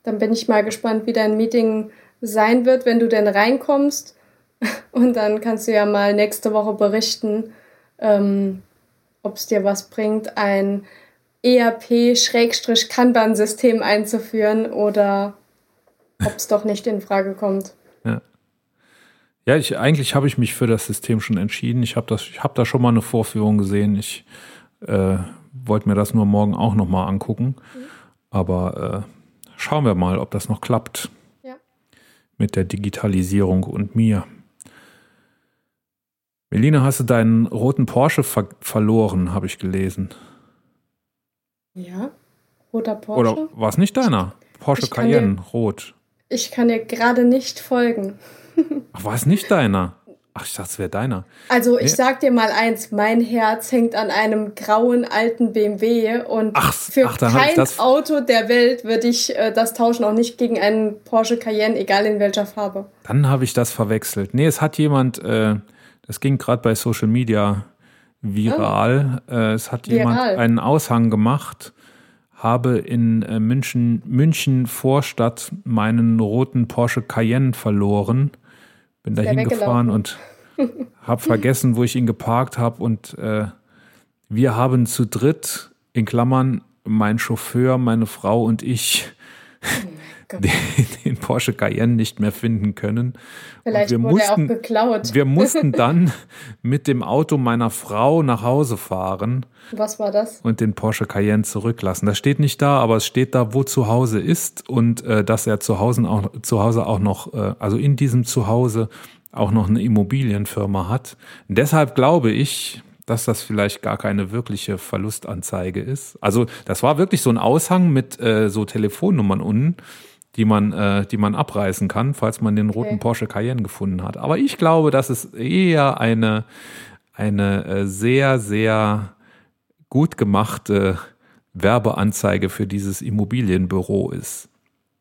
Dann bin ich mal gespannt, wie dein Meeting sein wird, wenn du denn reinkommst. Und dann kannst du ja mal nächste Woche berichten, ähm, ob es dir was bringt, ein ERP-Kanban-System einzuführen oder ob es doch nicht in Frage kommt. Ja, ich, eigentlich habe ich mich für das System schon entschieden. Ich habe das, ich habe da schon mal eine Vorführung gesehen. Ich äh, wollte mir das nur morgen auch noch mal angucken. Aber äh, schauen wir mal, ob das noch klappt Ja. mit der Digitalisierung und mir. Melina, hast du deinen roten Porsche ver verloren, habe ich gelesen. Ja? Roter Porsche? Oder war es nicht deiner? Porsche Cayenne, rot. Ich kann dir gerade nicht folgen. Ach, war es nicht deiner? Ach, ich dachte, es wäre deiner. Also ich sag dir mal eins, mein Herz hängt an einem grauen alten BMW und Ach, für ach, kein Auto der Welt würde ich äh, das tauschen, auch nicht gegen einen Porsche Cayenne, egal in welcher Farbe. Dann habe ich das verwechselt. Nee, es hat jemand, äh, das ging gerade bei Social Media viral. Äh, es hat jemand Viral. einen Aushang gemacht, habe in äh, München, München Vorstadt meinen roten Porsche Cayenne verloren. Bin da hingefahren und habe vergessen, wo ich ihn geparkt habe. Und äh, wir haben zu dritt, in Klammern, mein Chauffeur, meine Frau und ich, Gott. den, den Porsche Cayenne nicht mehr finden können. Vielleicht wir wurde er auch mussten- geklaut. Wir mussten dann mit dem Auto meiner Frau nach Hause fahren Was war das? und den Porsche Cayenne zurücklassen. Das steht nicht da, aber es steht da, wo zu Hause ist und äh, dass er zu Hause auch, zu Hause auch noch, äh, also in diesem Zuhause auch noch eine Immobilienfirma hat. Und deshalb glaube ich, dass das vielleicht gar keine wirkliche Verlustanzeige ist. Also das war wirklich so ein Aushang mit äh, so Telefonnummern unten, die man, äh, die man abreißen kann, falls man den roten Okay. Porsche Cayenne gefunden hat. Aber ich glaube, dass es eher eine, eine äh, sehr, sehr gut gemachte Werbeanzeige für dieses Immobilienbüro ist.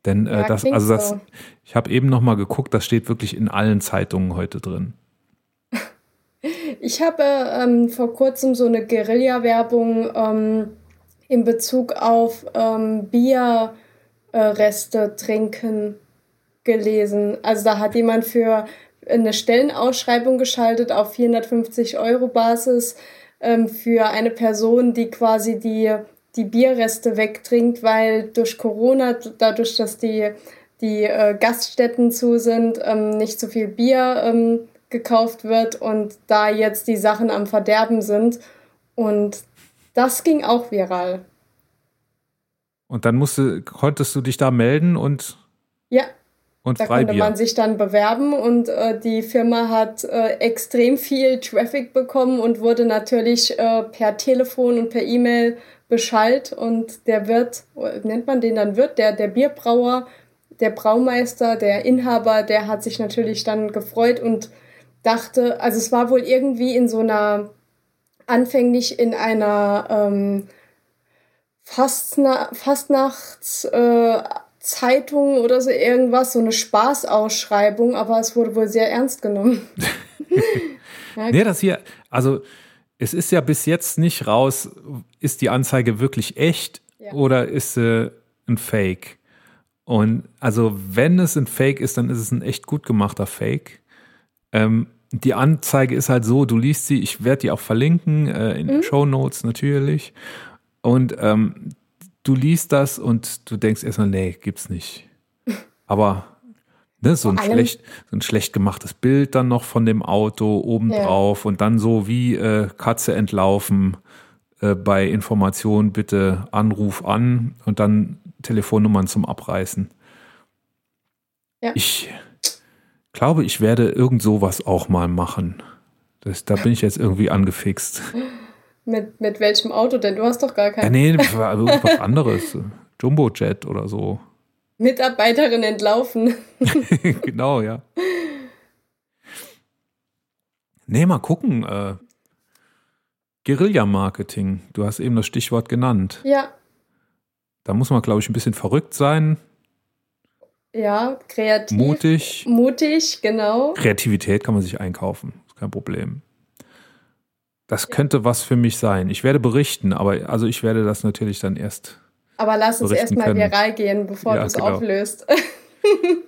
Denn äh, Ja, das, also das, so. ich habe eben noch mal geguckt, das steht wirklich in allen Zeitungen heute drin. Ich habe ähm, vor kurzem so eine Guerilla-Werbung ähm, in Bezug auf ähm, Bierreste äh, Reste trinken gelesen. Also da hat jemand für eine Stellenausschreibung geschaltet auf 450 Euro Basis ähm, für eine Person, die quasi die, die Bierreste wegtrinkt, weil durch Corona, dadurch, dass die, die äh, Gaststätten zu sind, ähm, nicht so viel Bier ähm, gekauft wird und da jetzt die Sachen am Verderben sind. Und das ging auch viral. Und dann musste, konntest du dich da melden und, Ja, und Da konnte Freibier. man sich dann bewerben und äh, die Firma hat äh, extrem viel Traffic bekommen und wurde natürlich äh, per Telefon und per E-Mail beschallt. Und der Wirt, äh, nennt man den dann Wirt, der, der Bierbrauer, der Braumeister, der Inhaber, der hat sich natürlich dann gefreut und dachte, also es war wohl irgendwie in so einer, anfänglich in einer ähm, Fastna Fastnachts äh, Zeitung oder so irgendwas, so eine Spaßausschreibung, aber es wurde wohl sehr ernst genommen. ja, Nee, das hier, also es ist ja bis jetzt nicht raus, ist die Anzeige wirklich echt Ja. oder ist sie ein Fake? Und also wenn es ein Fake ist, dann ist es ein echt gut gemachter Fake. Ähm, die Anzeige ist halt so, du liest sie, ich werde die auch verlinken, äh, in den Show Notes natürlich. Und ähm, du liest das und du denkst erstmal, nee, gibt's nicht. Aber ne, so, ein schlecht, so ein schlecht gemachtes Bild dann noch von dem Auto obendrauf und dann so wie äh, Katze entlaufen äh, bei Informationen bitte Anruf an und dann Telefonnummern zum Abreißen. Ja. Ich glaube, ich werde irgend sowas auch mal machen. Das, da bin ich jetzt irgendwie angefixt. mit, mit welchem Auto denn? Du hast doch gar Ja, kein nee, irgendwas anderes. Jumbo-Jet oder so. Mitarbeiterin entlaufen. genau, ja. Nee, mal gucken. Äh, Guerilla-Marketing. Du hast eben das Stichwort genannt. Ja. Da muss man, glaube ich, ein bisschen verrückt sein. Ja, kreativ. Mutig. Mutig, genau. Kreativität kann man sich einkaufen. Ist kein Problem. Das könnte was für mich sein. Ich werde berichten, aber also ich werde das natürlich dann erst. Aber lass uns erstmal viral gehen, bevor ja, du es genau. auflöst.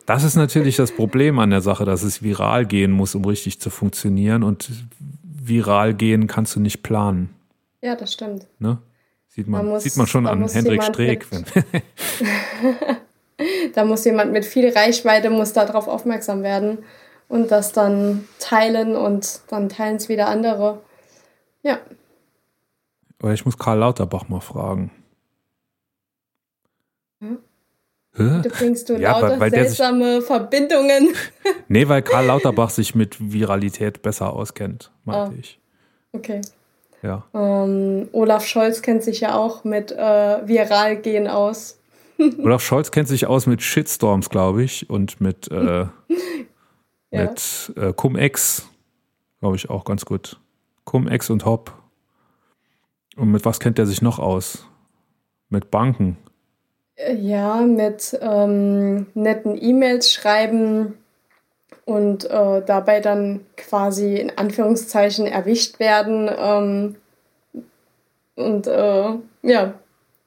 Das ist natürlich das Problem an der Sache, dass es viral gehen muss, um richtig zu funktionieren. Und viral gehen kannst du nicht planen. Ja, das stimmt. Ne? Sieht, man, muss, sieht man schon an Hendrik Streeck. da muss jemand mit viel Reichweite muss darauf aufmerksam werden und das dann teilen und dann teilen es wieder andere. Ja. Aber ich muss Karl Lauterbach mal fragen. Hm? Du bringst du ja, lauter weil, weil seltsame sich, Verbindungen. nee, weil Karl Lauterbach sich mit Viralität besser auskennt, meinte oh. ich. Okay. Ja. Ähm, Olaf Scholz kennt sich ja auch mit äh, viral gehen aus. Olaf Scholz kennt sich aus mit Shitstorms, glaube ich, und mit, äh, ja. mit äh, Cum-Ex, glaube ich, auch ganz gut. Cum-Ex und Hop. Und mit was kennt er sich noch aus? Mit Banken. Äh, ja, mit ähm, netten E-Mails schreiben und äh, dabei dann quasi in Anführungszeichen erwischt werden. Ähm, und äh, ja.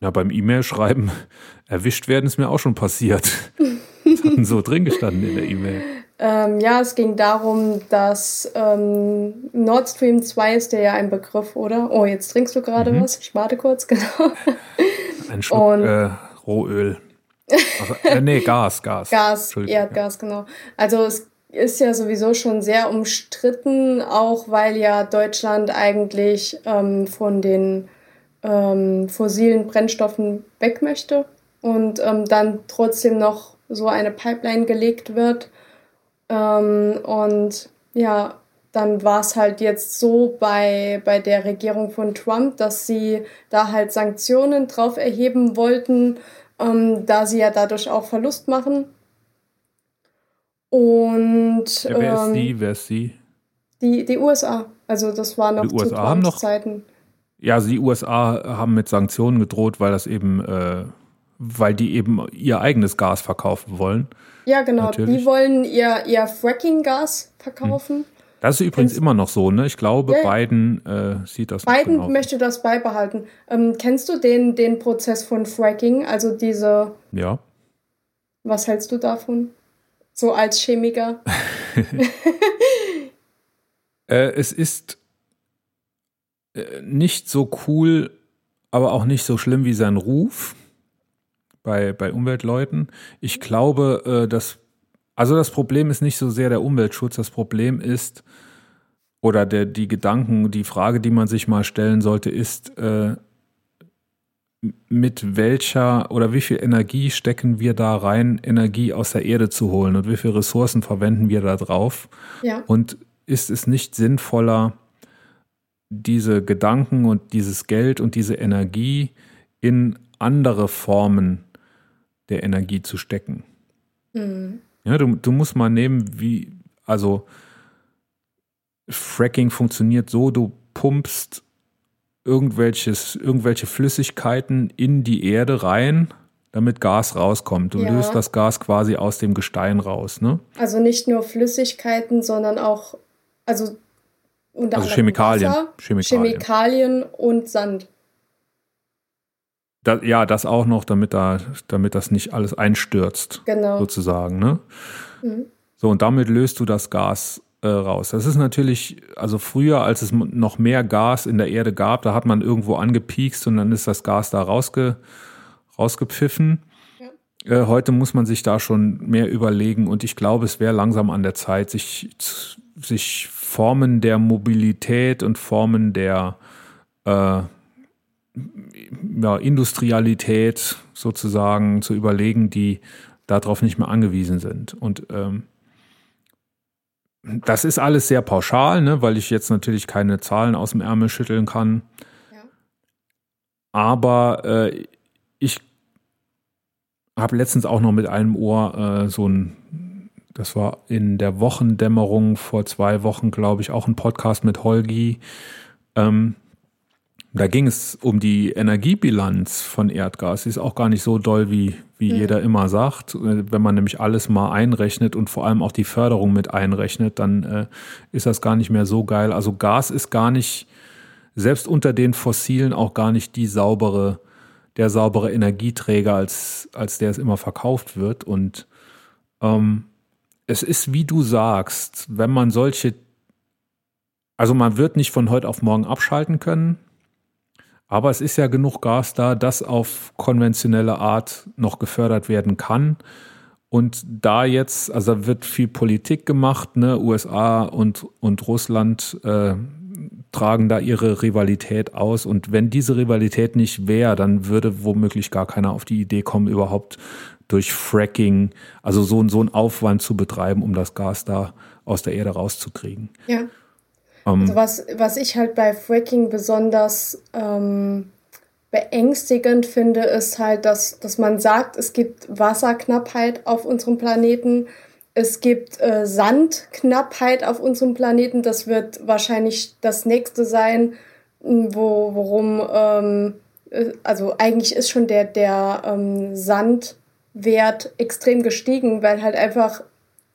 Ja, beim E-Mail schreiben erwischt werden ist mir auch schon passiert. so drin gestanden in der E-Mail. Ähm, ja, es ging darum, dass ähm, Nord Stream 2 ist ja ein Begriff, oder? Oh, jetzt trinkst du gerade mhm. was. Ich warte kurz, genau. Ein Schluck Und, äh, Rohöl. Also, äh, nee, Gas, Gas. Gas, Erdgas, ja. genau. Also es ist ja sowieso schon sehr umstritten, auch weil ja Deutschland eigentlich ähm, von den ähm, fossilen Brennstoffen weg möchte und ähm, dann trotzdem noch so eine Pipeline gelegt wird ähm, und ja, dann war es halt jetzt so bei, bei der Regierung von Trump, dass sie da halt Sanktionen drauf erheben wollten, ähm, da sie ja dadurch auch Verlust machen. Und ja, wer ist die? Ähm, wer ist sie? Die, die USA. Also das war noch die USA zu haben noch, Zeiten. Ja, also die USA haben mit Sanktionen gedroht, weil das eben, äh, weil die eben ihr eigenes Gas verkaufen wollen. Ja, genau. Natürlich. Die wollen ihr, ihr Fracking-Gas verkaufen. Hm. Das ist übrigens Kennst immer noch so, ne? Ich glaube, ja, Biden äh, sieht das Biden genau. möchte das beibehalten. Ähm, kennst du den, den Prozess von Fracking? Also diese. Ja. Was hältst du davon? So als Chemiker? äh, es ist äh, nicht so cool, aber auch nicht so schlimm wie sein Ruf bei, bei Umweltleuten. Ich glaube, äh, dass, also das Problem ist nicht so sehr der Umweltschutz, das Problem ist, oder der, die Gedanken, die Frage, die man sich mal stellen sollte, ist, äh, mit welcher oder wie viel Energie stecken wir da rein, Energie aus der Erde zu holen und wie viele Ressourcen verwenden wir da drauf? Ja. Und ist es nicht sinnvoller, diese Gedanken und dieses Geld und diese Energie in andere Formen der Energie zu stecken. Mhm. Ja, du, du musst mal nehmen, wie, also Fracking funktioniert so, du pumpst irgendwelches, irgendwelche Flüssigkeiten in die Erde rein, damit Gas rauskommt. Du ja. löst das Gas quasi aus dem Gestein raus, ne? Also nicht nur Flüssigkeiten, sondern auch, also unter also Chemikalien. Wasser, Chemikalien. Chemikalien und Sand. Da, ja, das auch noch, damit da, damit das nicht alles einstürzt, genau. sozusagen. Ne? Mhm. So, und damit löst du das Gas äh, raus. Das ist natürlich, also früher, als es noch mehr Gas in der Erde gab, da hat man irgendwo angepiekst und dann ist das Gas da rausge, rausgepfiffen. Ja. Äh, heute muss man sich da schon mehr überlegen und ich glaube, es wäre langsam an der Zeit, sich, sich Formen der Mobilität und Formen der äh, ja, Industrialität sozusagen zu überlegen, die darauf nicht mehr angewiesen sind. Und ähm, das ist alles sehr pauschal, ne, weil ich jetzt natürlich keine Zahlen aus dem Ärmel schütteln kann. Ja. Aber äh, ich habe letztens auch noch mit einem Ohr äh, so ein das war in der Wochendämmerung vor zwei Wochen, glaube ich, auch ein Podcast mit Holgi. Ähm, da ging es um die Energiebilanz von Erdgas. Die ist auch gar nicht so doll, wie, wie mhm. jeder immer sagt. Wenn man nämlich alles mal einrechnet und vor allem auch die Förderung mit einrechnet, dann äh, ist das gar nicht mehr so geil. Also Gas ist gar nicht, selbst unter den Fossilen auch gar nicht die saubere, der saubere Energieträger, als, als der es immer verkauft wird. Und ähm, es ist, wie du sagst, wenn man solche, also man wird nicht von heute auf morgen abschalten können, aber es ist ja genug Gas da, das auf konventionelle Art noch gefördert werden kann. Und da jetzt, also wird viel Politik gemacht, ne? USA und, und Russland äh, tragen da ihre Rivalität aus. Und wenn diese Rivalität nicht wäre, dann würde womöglich gar keiner auf die Idee kommen, überhaupt durch Fracking, also so, so einen Aufwand zu betreiben, um das Gas da aus der Erde rauszukriegen. Ja. Ähm, also was, was ich halt bei Fracking besonders ähm, beängstigend finde, ist halt, dass, dass man sagt, es gibt Wasserknappheit auf unserem Planeten, es gibt äh, Sandknappheit auf unserem Planeten. Das wird wahrscheinlich das nächste sein, wo, worum, ähm, äh, also eigentlich ist schon der, der ähm, Sand Wert extrem gestiegen, weil halt einfach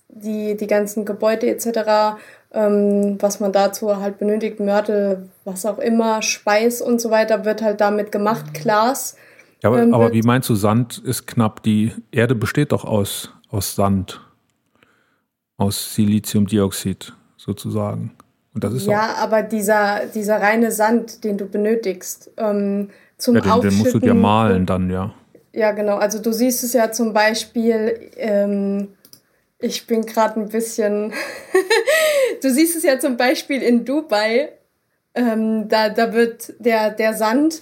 die, die ganzen Gebäude etc., ähm, was man dazu halt benötigt, Mörtel, was auch immer, Speis und so weiter, wird halt damit gemacht, mhm. Glas. Ja, aber, ähm, aber wie meinst du, Sand ist knapp? Die Erde besteht doch aus, aus Sand, aus Siliziumdioxid sozusagen. Und das ist ja, aber dieser, dieser reine Sand, den du benötigst, ähm, zum ja, den, den musst du dir malen dann, ja. Ja, genau. Also du siehst es ja zum Beispiel, ähm, ich bin gerade ein bisschen, du siehst es ja zum Beispiel in Dubai, ähm, da, da wird der, der Sand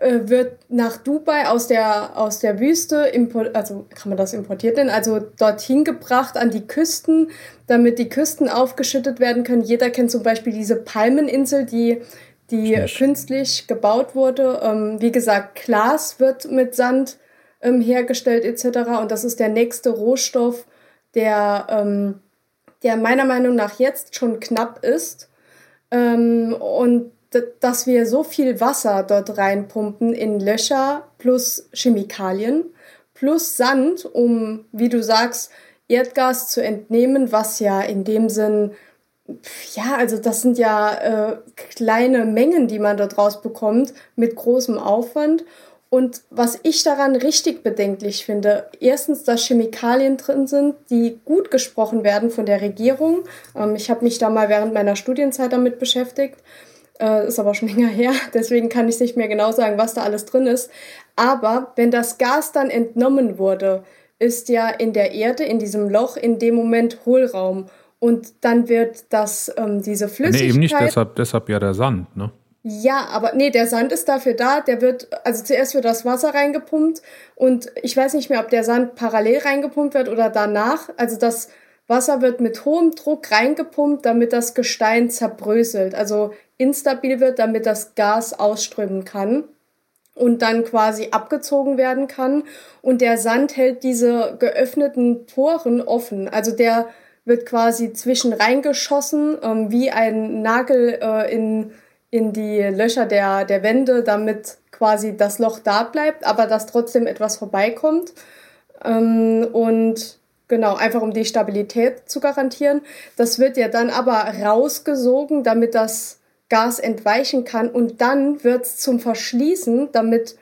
äh, wird nach Dubai aus der, aus der Wüste, import, also kann man das importiert nennen, also dorthin gebracht an die Küsten, damit die Küsten aufgeschüttet werden können. Jeder kennt zum Beispiel diese Palmeninsel, die die künstlich gebaut wurde. Ähm, wie gesagt, Glas wird mit Sand ähm, hergestellt etc. Und das ist der nächste Rohstoff, der, ähm, der meiner Meinung nach jetzt schon knapp ist. Ähm, und dass wir so viel Wasser dort reinpumpen in Löcher plus Chemikalien plus Sand, um, wie du sagst, Erdgas zu entnehmen, was ja in dem Sinn ja, also das sind ja äh, kleine Mengen, die man dort rausbekommt mit großem Aufwand. Und was ich daran richtig bedenklich finde, erstens, dass Chemikalien drin sind, die gut gesprochen werden von der Regierung. Ähm, ich habe mich da mal während meiner Studienzeit damit beschäftigt. Äh, ist aber schon länger her, deswegen kann ich nicht mehr genau sagen, was da alles drin ist. Aber wenn das Gas dann entnommen wurde, ist ja in der Erde, in diesem Loch, in dem Moment Hohlraum. Und dann wird das, ähm, diese Flüssigkeit. Nee, eben nicht, deshalb, deshalb ja der Sand, ne? Ja, aber nee, der Sand ist dafür da. Der wird, also zuerst wird das Wasser reingepumpt und ich weiß nicht mehr, ob der Sand parallel reingepumpt wird oder danach. Also das Wasser wird mit hohem Druck reingepumpt, damit das Gestein zerbröselt, also instabil wird, damit das Gas ausströmen kann und dann quasi abgezogen werden kann. Und der Sand hält diese geöffneten Poren offen. Also der wird quasi zwischen reingeschossen, ähm, wie ein Nagel äh, in, in die Löcher der, der Wände, damit quasi das Loch da bleibt, aber dass trotzdem etwas vorbeikommt. Ähm, und genau, einfach um die Stabilität zu garantieren. Das wird ja dann aber rausgesogen, damit das Gas entweichen kann und dann wird es zum Verschließen, damit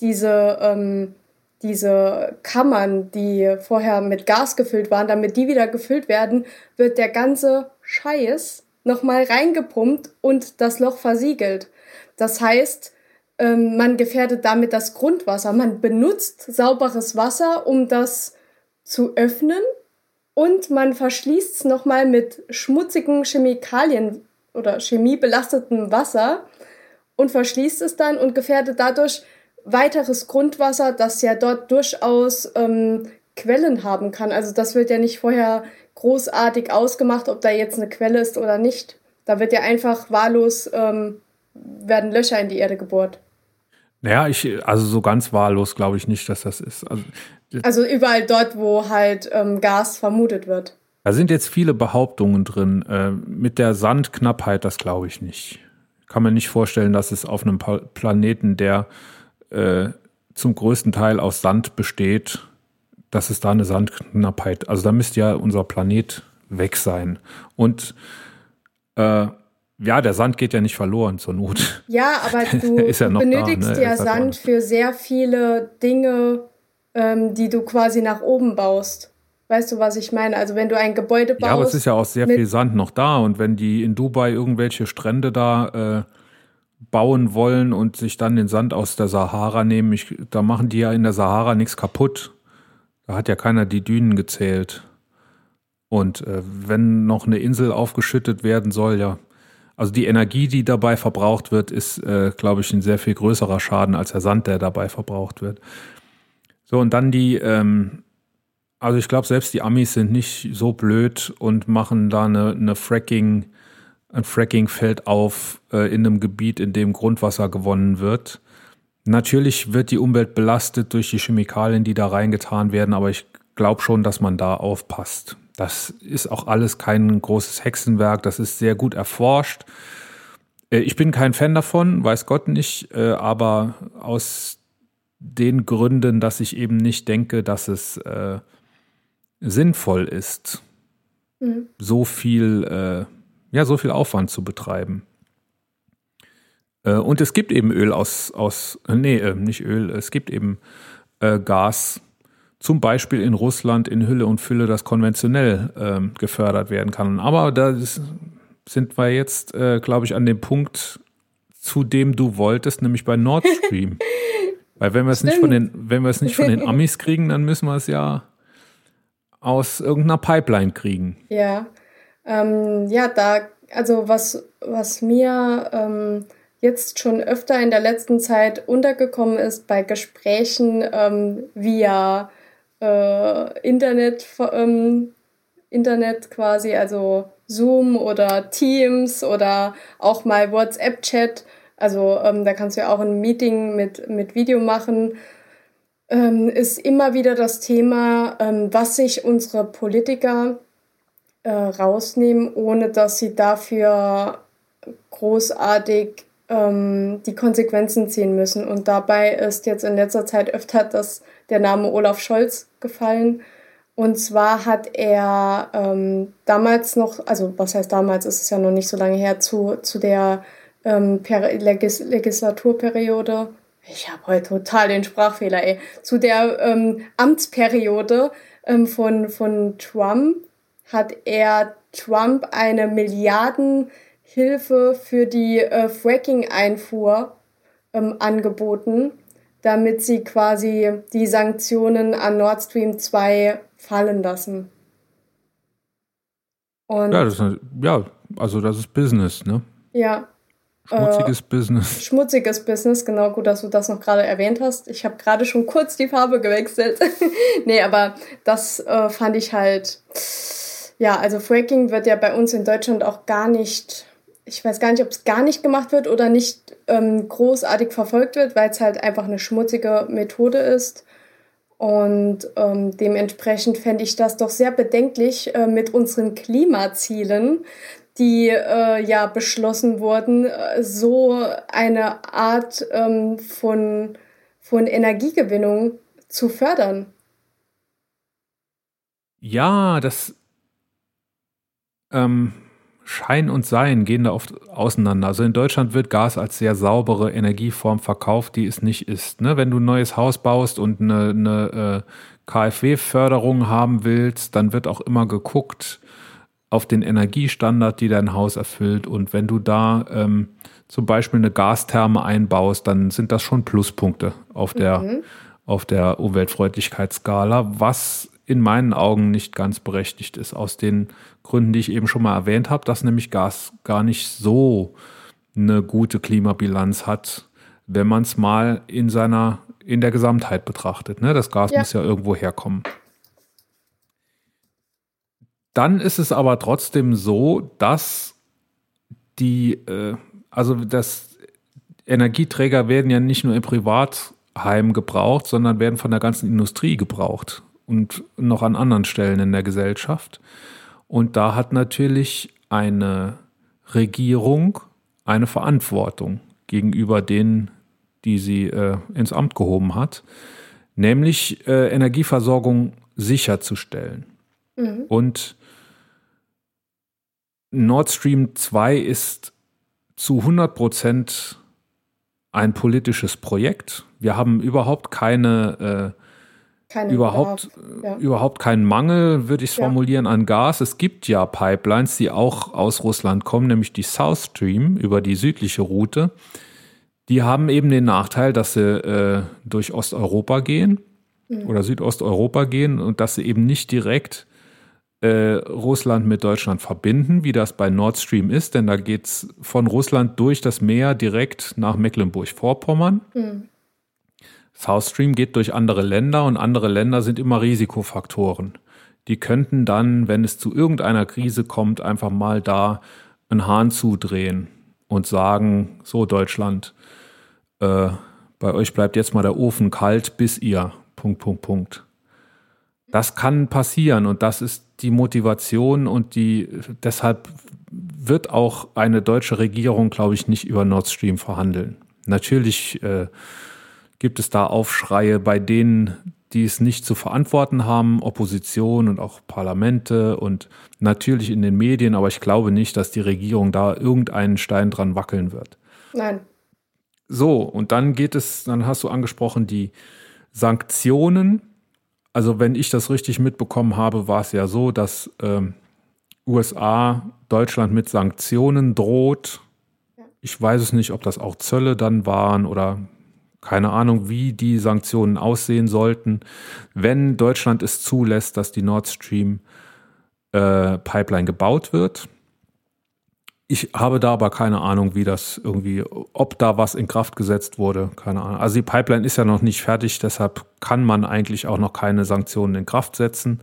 diese ähm, diese Kammern, die vorher mit Gas gefüllt waren, damit die wieder gefüllt werden, wird der ganze Scheiß nochmal reingepumpt und das Loch versiegelt. Das heißt, ähm, man gefährdet damit das Grundwasser. Man benutzt sauberes Wasser, um das zu öffnen und man verschließt es nochmal mit schmutzigen Chemikalien oder chemiebelastetem Wasser und verschließt es dann und gefährdet dadurch weiteres Grundwasser, das ja dort durchaus ähm, Quellen haben kann. Also das wird ja nicht vorher großartig ausgemacht, ob da jetzt eine Quelle ist oder nicht. Da wird ja einfach wahllos, ähm, werden Löcher in die Erde gebohrt. Naja, ich, also so ganz wahllos glaube ich nicht, dass das ist. Also, also überall dort, wo halt ähm, Gas vermutet wird. Da sind jetzt viele Behauptungen drin. Äh, mit der Sandknappheit, das glaube ich nicht. Kann man nicht vorstellen, dass es auf einem Planeten, der äh, zum größten Teil aus Sand besteht, dass es da eine Sandknappheit. Also da müsste ja unser Planet weg sein. Und äh, ja, der Sand geht ja nicht verloren zur Not. Ja, aber du ja benötigst da, ne? ja Sand für sehr viele Dinge, ähm, die du quasi nach oben baust. Weißt du, was ich meine? Also wenn du ein Gebäude baust. Ja, aber es ist ja auch sehr viel Sand noch da. Und wenn die in Dubai irgendwelche Strände da äh, bauen wollen und sich dann den Sand aus der Sahara nehmen, ich, da machen die ja in der Sahara nichts kaputt. Da hat ja keiner die Dünen gezählt. Und äh, wenn noch eine Insel aufgeschüttet werden soll, ja. Also die Energie, die dabei verbraucht wird, ist, äh, glaube ich, ein sehr viel größerer Schaden als der Sand, der dabei verbraucht wird. So, und dann die, ähm, also ich glaube, selbst die Amis sind nicht so blöd und machen da eine, eine Fracking, ein Fracking-Feld auf äh, in einem Gebiet, in dem Grundwasser gewonnen wird. Natürlich wird die Umwelt belastet durch die Chemikalien, die da reingetan werden, aber ich glaube schon, dass man da aufpasst. Das ist auch alles kein großes Hexenwerk, das ist sehr gut erforscht. Äh, ich bin kein Fan davon, weiß Gott nicht, äh, aber aus den Gründen, dass ich eben nicht denke, dass es äh, sinnvoll ist, mhm. so viel, äh, ja, so viel Aufwand zu betreiben. Äh, und es gibt eben Öl aus, aus nee, äh, nicht Öl, es gibt eben Gas zum Beispiel in Russland in Hülle und Fülle, das konventionell ähm, gefördert werden kann. Aber da sind wir jetzt, äh, glaube ich, an dem Punkt, zu dem du wolltest, nämlich bei Nord Stream. Weil wenn wir es nicht von den, wenn wir es nicht von den Amis kriegen, dann müssen wir es ja aus irgendeiner Pipeline kriegen. Ja, ähm, ja, da, also was, was mir ähm, jetzt schon öfter in der letzten Zeit untergekommen ist bei Gesprächen ähm, via äh, Internet, ähm, Internet quasi, also Zoom oder Teams oder auch mal WhatsApp-Chat. Also ähm, da kannst du ja auch ein Meeting mit, mit Video machen. Ähm, ist immer wieder das Thema, ähm, was sich unsere Politiker äh, rausnehmen, ohne dass sie dafür großartig ähm, die Konsequenzen ziehen müssen. Und dabei ist jetzt in letzter Zeit öfter das, der Name Olaf Scholz gefallen. Und zwar hat er ähm, damals noch, also was heißt damals, ist es ja noch nicht so lange her, zu, zu der ähm, Legis Legislaturperiode, ich habe heute total den Sprachfehler, ey, zu der ähm, Amtsperiode ähm, von, von Trump hat er Trump eine Milliarden Hilfe für die äh, Fracking-Einfuhr ähm, angeboten, damit sie quasi die Sanktionen an Nord Stream 2 fallen lassen. Und ja, das ist, ja, also das ist Business, ne? Ja. Schmutziges äh, Business. Schmutziges Business, genau, gut, dass du das noch gerade erwähnt hast. Ich habe gerade schon kurz die Farbe gewechselt. nee, aber das äh, fand ich halt. Ja, also Fracking wird ja bei uns in Deutschland auch gar nicht ich weiß gar nicht, ob es gar nicht gemacht wird oder nicht ähm, großartig verfolgt wird, weil es halt einfach eine schmutzige Methode ist. Und ähm, dementsprechend fände ich das doch sehr bedenklich äh, mit unseren Klimazielen, die äh, ja beschlossen wurden, äh, so eine Art ähm, von, von Energiegewinnung zu fördern. Ja, das ähm, Schein und Sein gehen da oft auseinander. Also in Deutschland wird Gas als sehr saubere Energieform verkauft, die es nicht ist. Ne? Wenn du ein neues Haus baust und eine, eine äh, KfW-Förderung haben willst, dann wird auch immer geguckt auf den Energiestandard, die dein Haus erfüllt. Und wenn du da ähm, zum Beispiel eine Gastherme einbaust, dann sind das schon Pluspunkte auf der, mhm. auf der Umweltfreundlichkeitsskala, was in meinen Augen nicht ganz berechtigt ist, aus den Gründen, die ich eben schon mal erwähnt habe, dass nämlich Gas gar nicht so eine gute Klimabilanz hat, wenn man es mal in seiner, in der Gesamtheit betrachtet. Ne? Das Gas ja. muss ja irgendwo herkommen. Dann ist es aber trotzdem so, dass die, äh, also das Energieträger werden ja nicht nur im Privatheim gebraucht, sondern werden von der ganzen Industrie gebraucht und noch an anderen Stellen in der Gesellschaft. Und da hat natürlich eine Regierung eine Verantwortung gegenüber denen, die sie äh, ins Amt gehoben hat, nämlich äh, Energieversorgung sicherzustellen. Mhm. Und Nord Stream 2 ist zu 100 Prozent ein politisches Projekt. Wir haben überhaupt keine, äh, keine überhaupt, ja. überhaupt keinen Mangel, würde ich es ja. formulieren, an Gas. Es gibt ja Pipelines, die auch aus Russland kommen, nämlich die South Stream über die südliche Route. Die haben eben den Nachteil, dass sie äh, durch Osteuropa gehen mhm. oder Südosteuropa gehen und dass sie eben nicht direkt äh, Russland mit Deutschland verbinden, wie das bei Nord Stream ist, denn da geht es von Russland durch das Meer direkt nach Mecklenburg-Vorpommern. Mhm. South Stream geht durch andere Länder und andere Länder sind immer Risikofaktoren. Die könnten dann, wenn es zu irgendeiner Krise kommt, einfach mal da einen Hahn zudrehen und sagen, so Deutschland, äh, bei euch bleibt jetzt mal der Ofen kalt, bis ihr, Punkt, Punkt, Punkt. Das kann passieren und das ist die Motivation und die, deshalb wird auch eine deutsche Regierung, glaube ich, nicht über Nord Stream verhandeln. Natürlich äh, gibt es da Aufschreie bei denen, die es nicht zu verantworten haben, Opposition und auch Parlamente und natürlich in den Medien, aber ich glaube nicht, dass die Regierung da irgendeinen Stein dran wackeln wird. Nein. So, und dann geht es, dann hast du angesprochen, die Sanktionen also wenn ich das richtig mitbekommen habe, war es ja so, dass ähm, USA Deutschland mit Sanktionen droht. Ich weiß es nicht, ob das auch Zölle dann waren oder keine Ahnung, wie die Sanktionen aussehen sollten, wenn Deutschland es zulässt, dass die Nord Stream äh, Pipeline gebaut wird. Ich habe da aber keine Ahnung, wie das irgendwie, ob da was in Kraft gesetzt wurde. Keine Ahnung. Also die Pipeline ist ja noch nicht fertig, deshalb kann man eigentlich auch noch keine Sanktionen in Kraft setzen.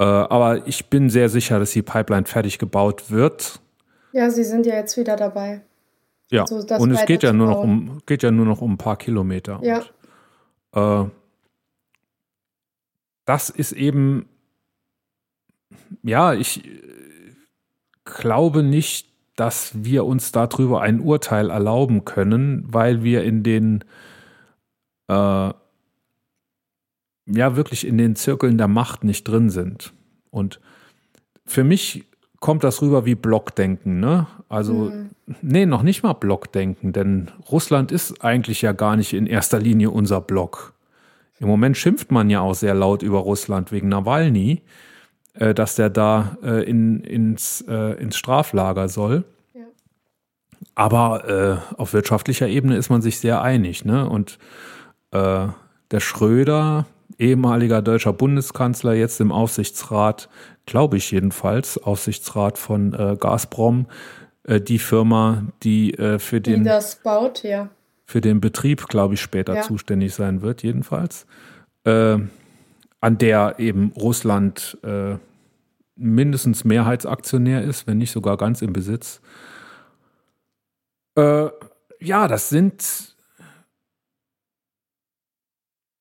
Äh, aber ich bin sehr sicher, dass die Pipeline fertig gebaut wird. Ja, sie sind ja jetzt wieder dabei. Ja, also und es geht ja, nur noch um, geht ja nur noch um ein paar Kilometer. Ja. Und, äh, das ist eben, ja, ich glaube nicht, dass wir uns darüber ein Urteil erlauben können, weil wir in den, äh, ja, wirklich in den Zirkeln der Macht nicht drin sind. Und für mich kommt das rüber wie Blockdenken, ne? Also, mhm. nee, noch nicht mal Blockdenken, denn Russland ist eigentlich ja gar nicht in erster Linie unser Block. Im Moment schimpft man ja auch sehr laut über Russland wegen Nawalny äh, dass der da äh, in, ins, äh, ins Straflager soll. Ja. Aber äh, auf wirtschaftlicher Ebene ist man sich sehr einig. Ne? Und äh, der Schröder, ehemaliger deutscher Bundeskanzler, jetzt im Aufsichtsrat, glaube ich jedenfalls, Aufsichtsrat von äh, Gazprom, die Firma, die für den. Die das baut, ja. Für den Betrieb, glaube ich, später ja. zuständig sein wird, jedenfalls. an der eben Russland mindestens Mehrheitsaktionär ist, wenn nicht sogar ganz im Besitz. Äh, ja, das sind.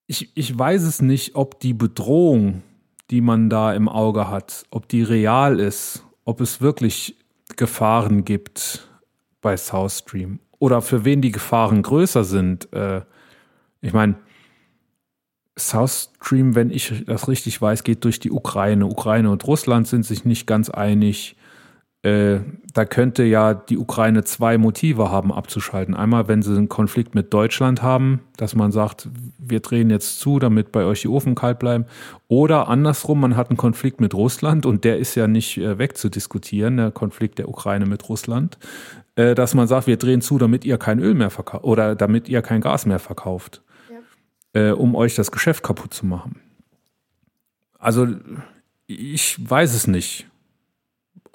Ich, ich weiß es nicht, ob die Bedrohung, die man da im Auge hat, ob die real ist, ob es wirklich Gefahren gibt bei South Stream oder für wen die Gefahren größer sind. Äh, ich meine, South Stream, wenn ich das richtig weiß, geht durch die Ukraine. Ukraine und Russland sind sich nicht ganz einig. Äh, da könnte ja die Ukraine zwei Motive haben, abzuschalten. Einmal, wenn sie einen Konflikt mit Deutschland haben, dass man sagt, wir drehen jetzt zu, damit bei euch die Ofen kalt bleiben. Oder andersrum, man hat einen Konflikt mit Russland und der ist ja nicht äh, wegzudiskutieren, der Konflikt der Ukraine mit Russland, äh, dass man sagt, wir drehen zu, damit ihr kein Öl mehr verkauft oder damit ihr kein Gas mehr verkauft äh, um euch das Geschäft kaputt zu machen. Also ich weiß es nicht,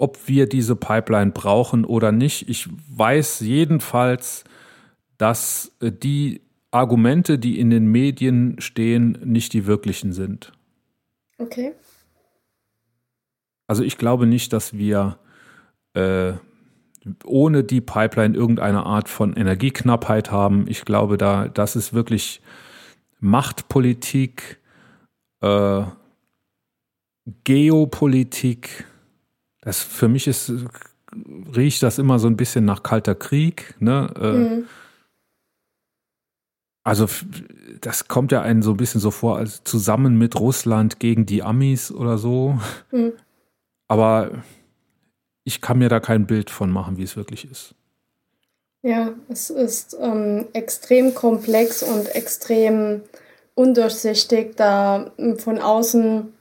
ob wir diese Pipeline brauchen oder nicht. Ich weiß jedenfalls, dass äh, die Argumente, die in den Medien stehen, nicht die wirklichen sind. Okay. Also ich glaube nicht, dass wir äh, ohne die Pipeline irgendeine Art von Energieknappheit haben. Ich glaube, da das ist wirklich Machtpolitik, äh, Geopolitik. Das für mich ist riecht das immer so ein bisschen nach kalter Krieg. Ne? Äh, mhm. Also das kommt ja einen so ein bisschen so vor, als zusammen mit Russland gegen die Amis oder so. Mhm. Aber ich kann mir da kein Bild von machen, wie es wirklich ist. Ja, es ist ähm, extrem komplex und extrem undurchsichtig, da von außen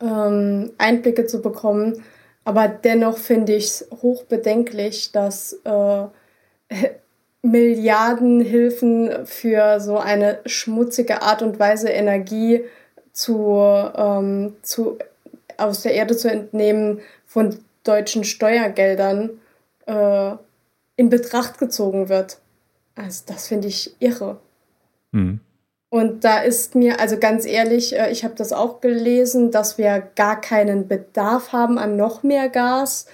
ähm, Einblicke zu bekommen. Aber dennoch finde ich es hochbedenklich, dass äh, Milliardenhilfen für so eine schmutzige Art und Weise Energie zu, ähm, zu, aus der Erde zu entnehmen von deutschen Steuergeldern äh, in Betracht gezogen wird. Also das finde ich irre. Mhm. Und da ist mir, also ganz ehrlich, äh, ich habe das auch gelesen, dass wir gar keinen Bedarf haben an noch mehr Gas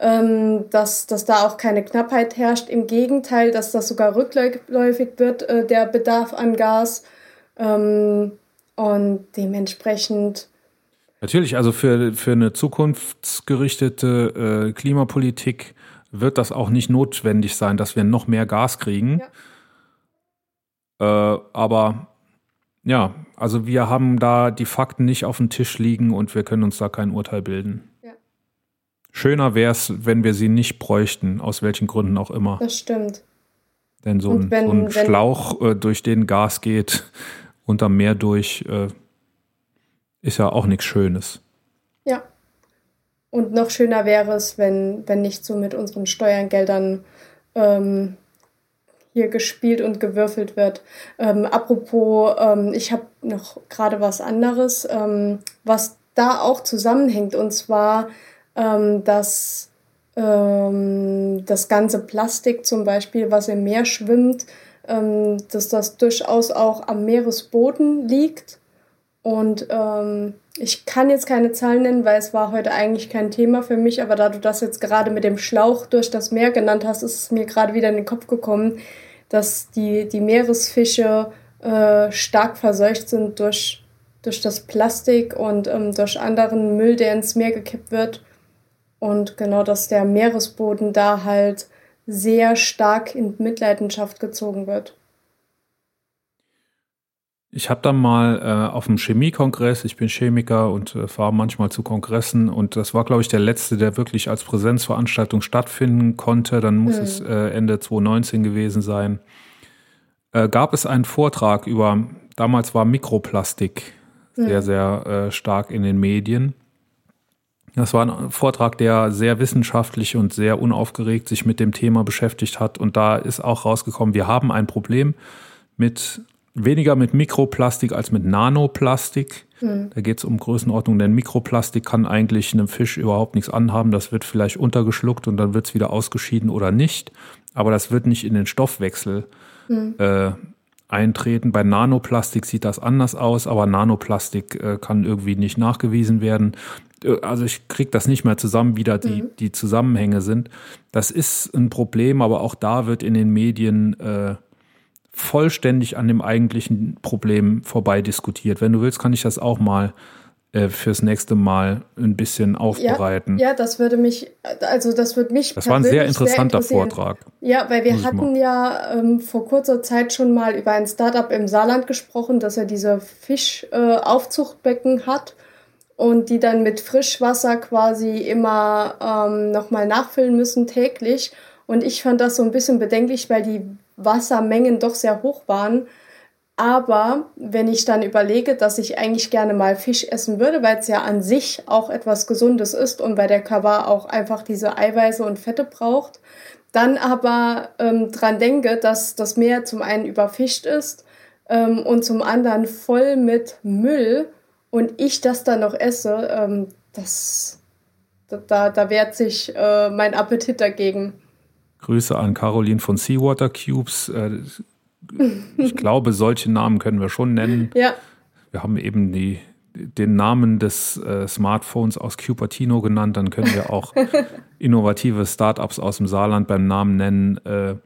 ähm, dass, dass da auch keine Knappheit herrscht. Im Gegenteil, dass das sogar rückläufig wird, äh, der Bedarf an Gas. Ähm, und dementsprechend. Natürlich, also für, für eine zukunftsgerichtete äh, Klimapolitik wird das auch nicht notwendig sein, dass wir noch mehr Gas kriegen. Ja. Äh, aber ja, also wir haben da die Fakten nicht auf dem Tisch liegen und wir können uns da kein Urteil bilden. Schöner wäre es, wenn wir sie nicht bräuchten, aus welchen Gründen auch immer. Das stimmt. Denn so ein, wenn, so ein Schlauch, äh, durch den Gas geht, unter Meer durch, äh, ist ja auch nichts Schönes. Ja. Und noch schöner wäre es, wenn, wenn nicht so mit unseren Steuergeldern ähm, hier gespielt und gewürfelt wird. Ähm, apropos, ähm, ich habe noch gerade was anderes, ähm, was da auch zusammenhängt. Und zwar ähm, dass ähm, das ganze Plastik zum Beispiel, was im Meer schwimmt, ähm, dass das durchaus auch am Meeresboden liegt. Und ich kann jetzt keine Zahlen nennen, weil es war heute eigentlich kein Thema für mich, aber da du das jetzt gerade mit dem Schlauch durch das Meer genannt hast, ist es mir gerade wieder in den Kopf gekommen, dass die, die Meeresfische äh, stark verseucht sind durch, durch das Plastik und ähm, durch anderen Müll, der ins Meer gekippt wird. Und genau, dass der Meeresboden da halt sehr stark in Mitleidenschaft gezogen wird. Ich habe dann mal äh, auf dem Chemiekongress, ich bin Chemiker und äh, fahre manchmal zu Kongressen und das war, glaube ich, der letzte, der wirklich als Präsenzveranstaltung stattfinden konnte. Dann muss hm. es äh, Ende 2019 gewesen sein. Äh, gab es einen Vortrag über, damals war Mikroplastik sehr, hm. sehr äh, stark in den Medien. Das war ein Vortrag, der sehr wissenschaftlich und sehr unaufgeregt sich mit dem Thema beschäftigt hat. Und da ist auch rausgekommen, wir haben ein Problem mit weniger mit Mikroplastik als mit Nanoplastik. Mhm. Da geht es um Größenordnung, denn Mikroplastik kann eigentlich einem Fisch überhaupt nichts anhaben. Das wird vielleicht untergeschluckt und dann wird es wieder ausgeschieden oder nicht. Aber das wird nicht in den Stoffwechsel mhm. äh, eintreten. Bei Nanoplastik sieht das anders aus, aber Nanoplastik äh, kann irgendwie nicht nachgewiesen werden. Äh, also ich kriege das nicht mehr zusammen, wie da die, mhm. die Zusammenhänge sind. Das ist ein Problem, aber auch da wird in den Medien äh, vollständig an dem eigentlichen Problem vorbei diskutiert. Wenn du willst, kann ich das auch mal äh, fürs nächste Mal ein bisschen aufbereiten. Ja, ja, das würde mich, also das würde mich. Das war ein sehr interessanter sehr Vortrag. Ja, weil wir hatten ja ähm, vor kurzer Zeit schon mal über ein Startup im Saarland gesprochen, dass er diese Fischaufzuchtbecken äh, hat und die dann mit Frischwasser quasi immer ähm, nochmal nachfüllen müssen täglich. Und ich fand das so ein bisschen bedenklich, weil die Wassermengen doch sehr hoch waren. Aber wenn ich dann überlege, dass ich eigentlich gerne mal Fisch essen würde, weil es ja an sich auch etwas Gesundes ist und weil der Körper auch einfach diese Eiweiße und Fette braucht, dann aber ähm, dran denke, dass das Meer zum einen überfischt ist ähm, und zum anderen voll mit Müll und ich das dann noch esse, ähm, das, da, da wehrt sich äh, mein Appetit dagegen. Grüße an Caroline von Seawater Cubes. Äh, ich glaube, solche Namen können wir schon nennen. Ja. Wir haben eben die, den Namen des äh, Smartphones aus Cupertino genannt, dann können wir auch innovative Startups aus dem Saarland beim Namen nennen. Äh,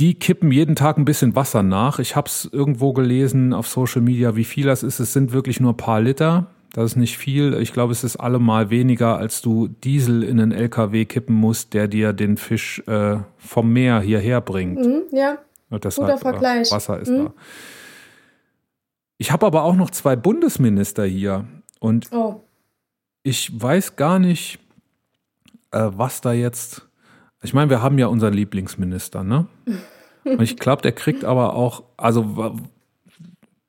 die kippen jeden Tag ein bisschen Wasser nach. Ich habe es irgendwo gelesen auf Social Media, wie viel das ist. Es sind wirklich nur ein paar Liter. Das ist nicht viel. Ich glaube, es ist allemal weniger, als du Diesel in einen LKW kippen musst, der dir den Fisch äh, vom Meer hierher bringt. Mhm, ja, Und deshalb, guter Vergleich. Äh, Wasser ist Mhm. da. Ich habe aber auch noch zwei Bundesminister hier. Und Oh, ich weiß gar nicht, äh, was da jetzt. Ich meine, wir haben ja unseren Lieblingsminister, ne? Und ich glaube, der kriegt aber auch, also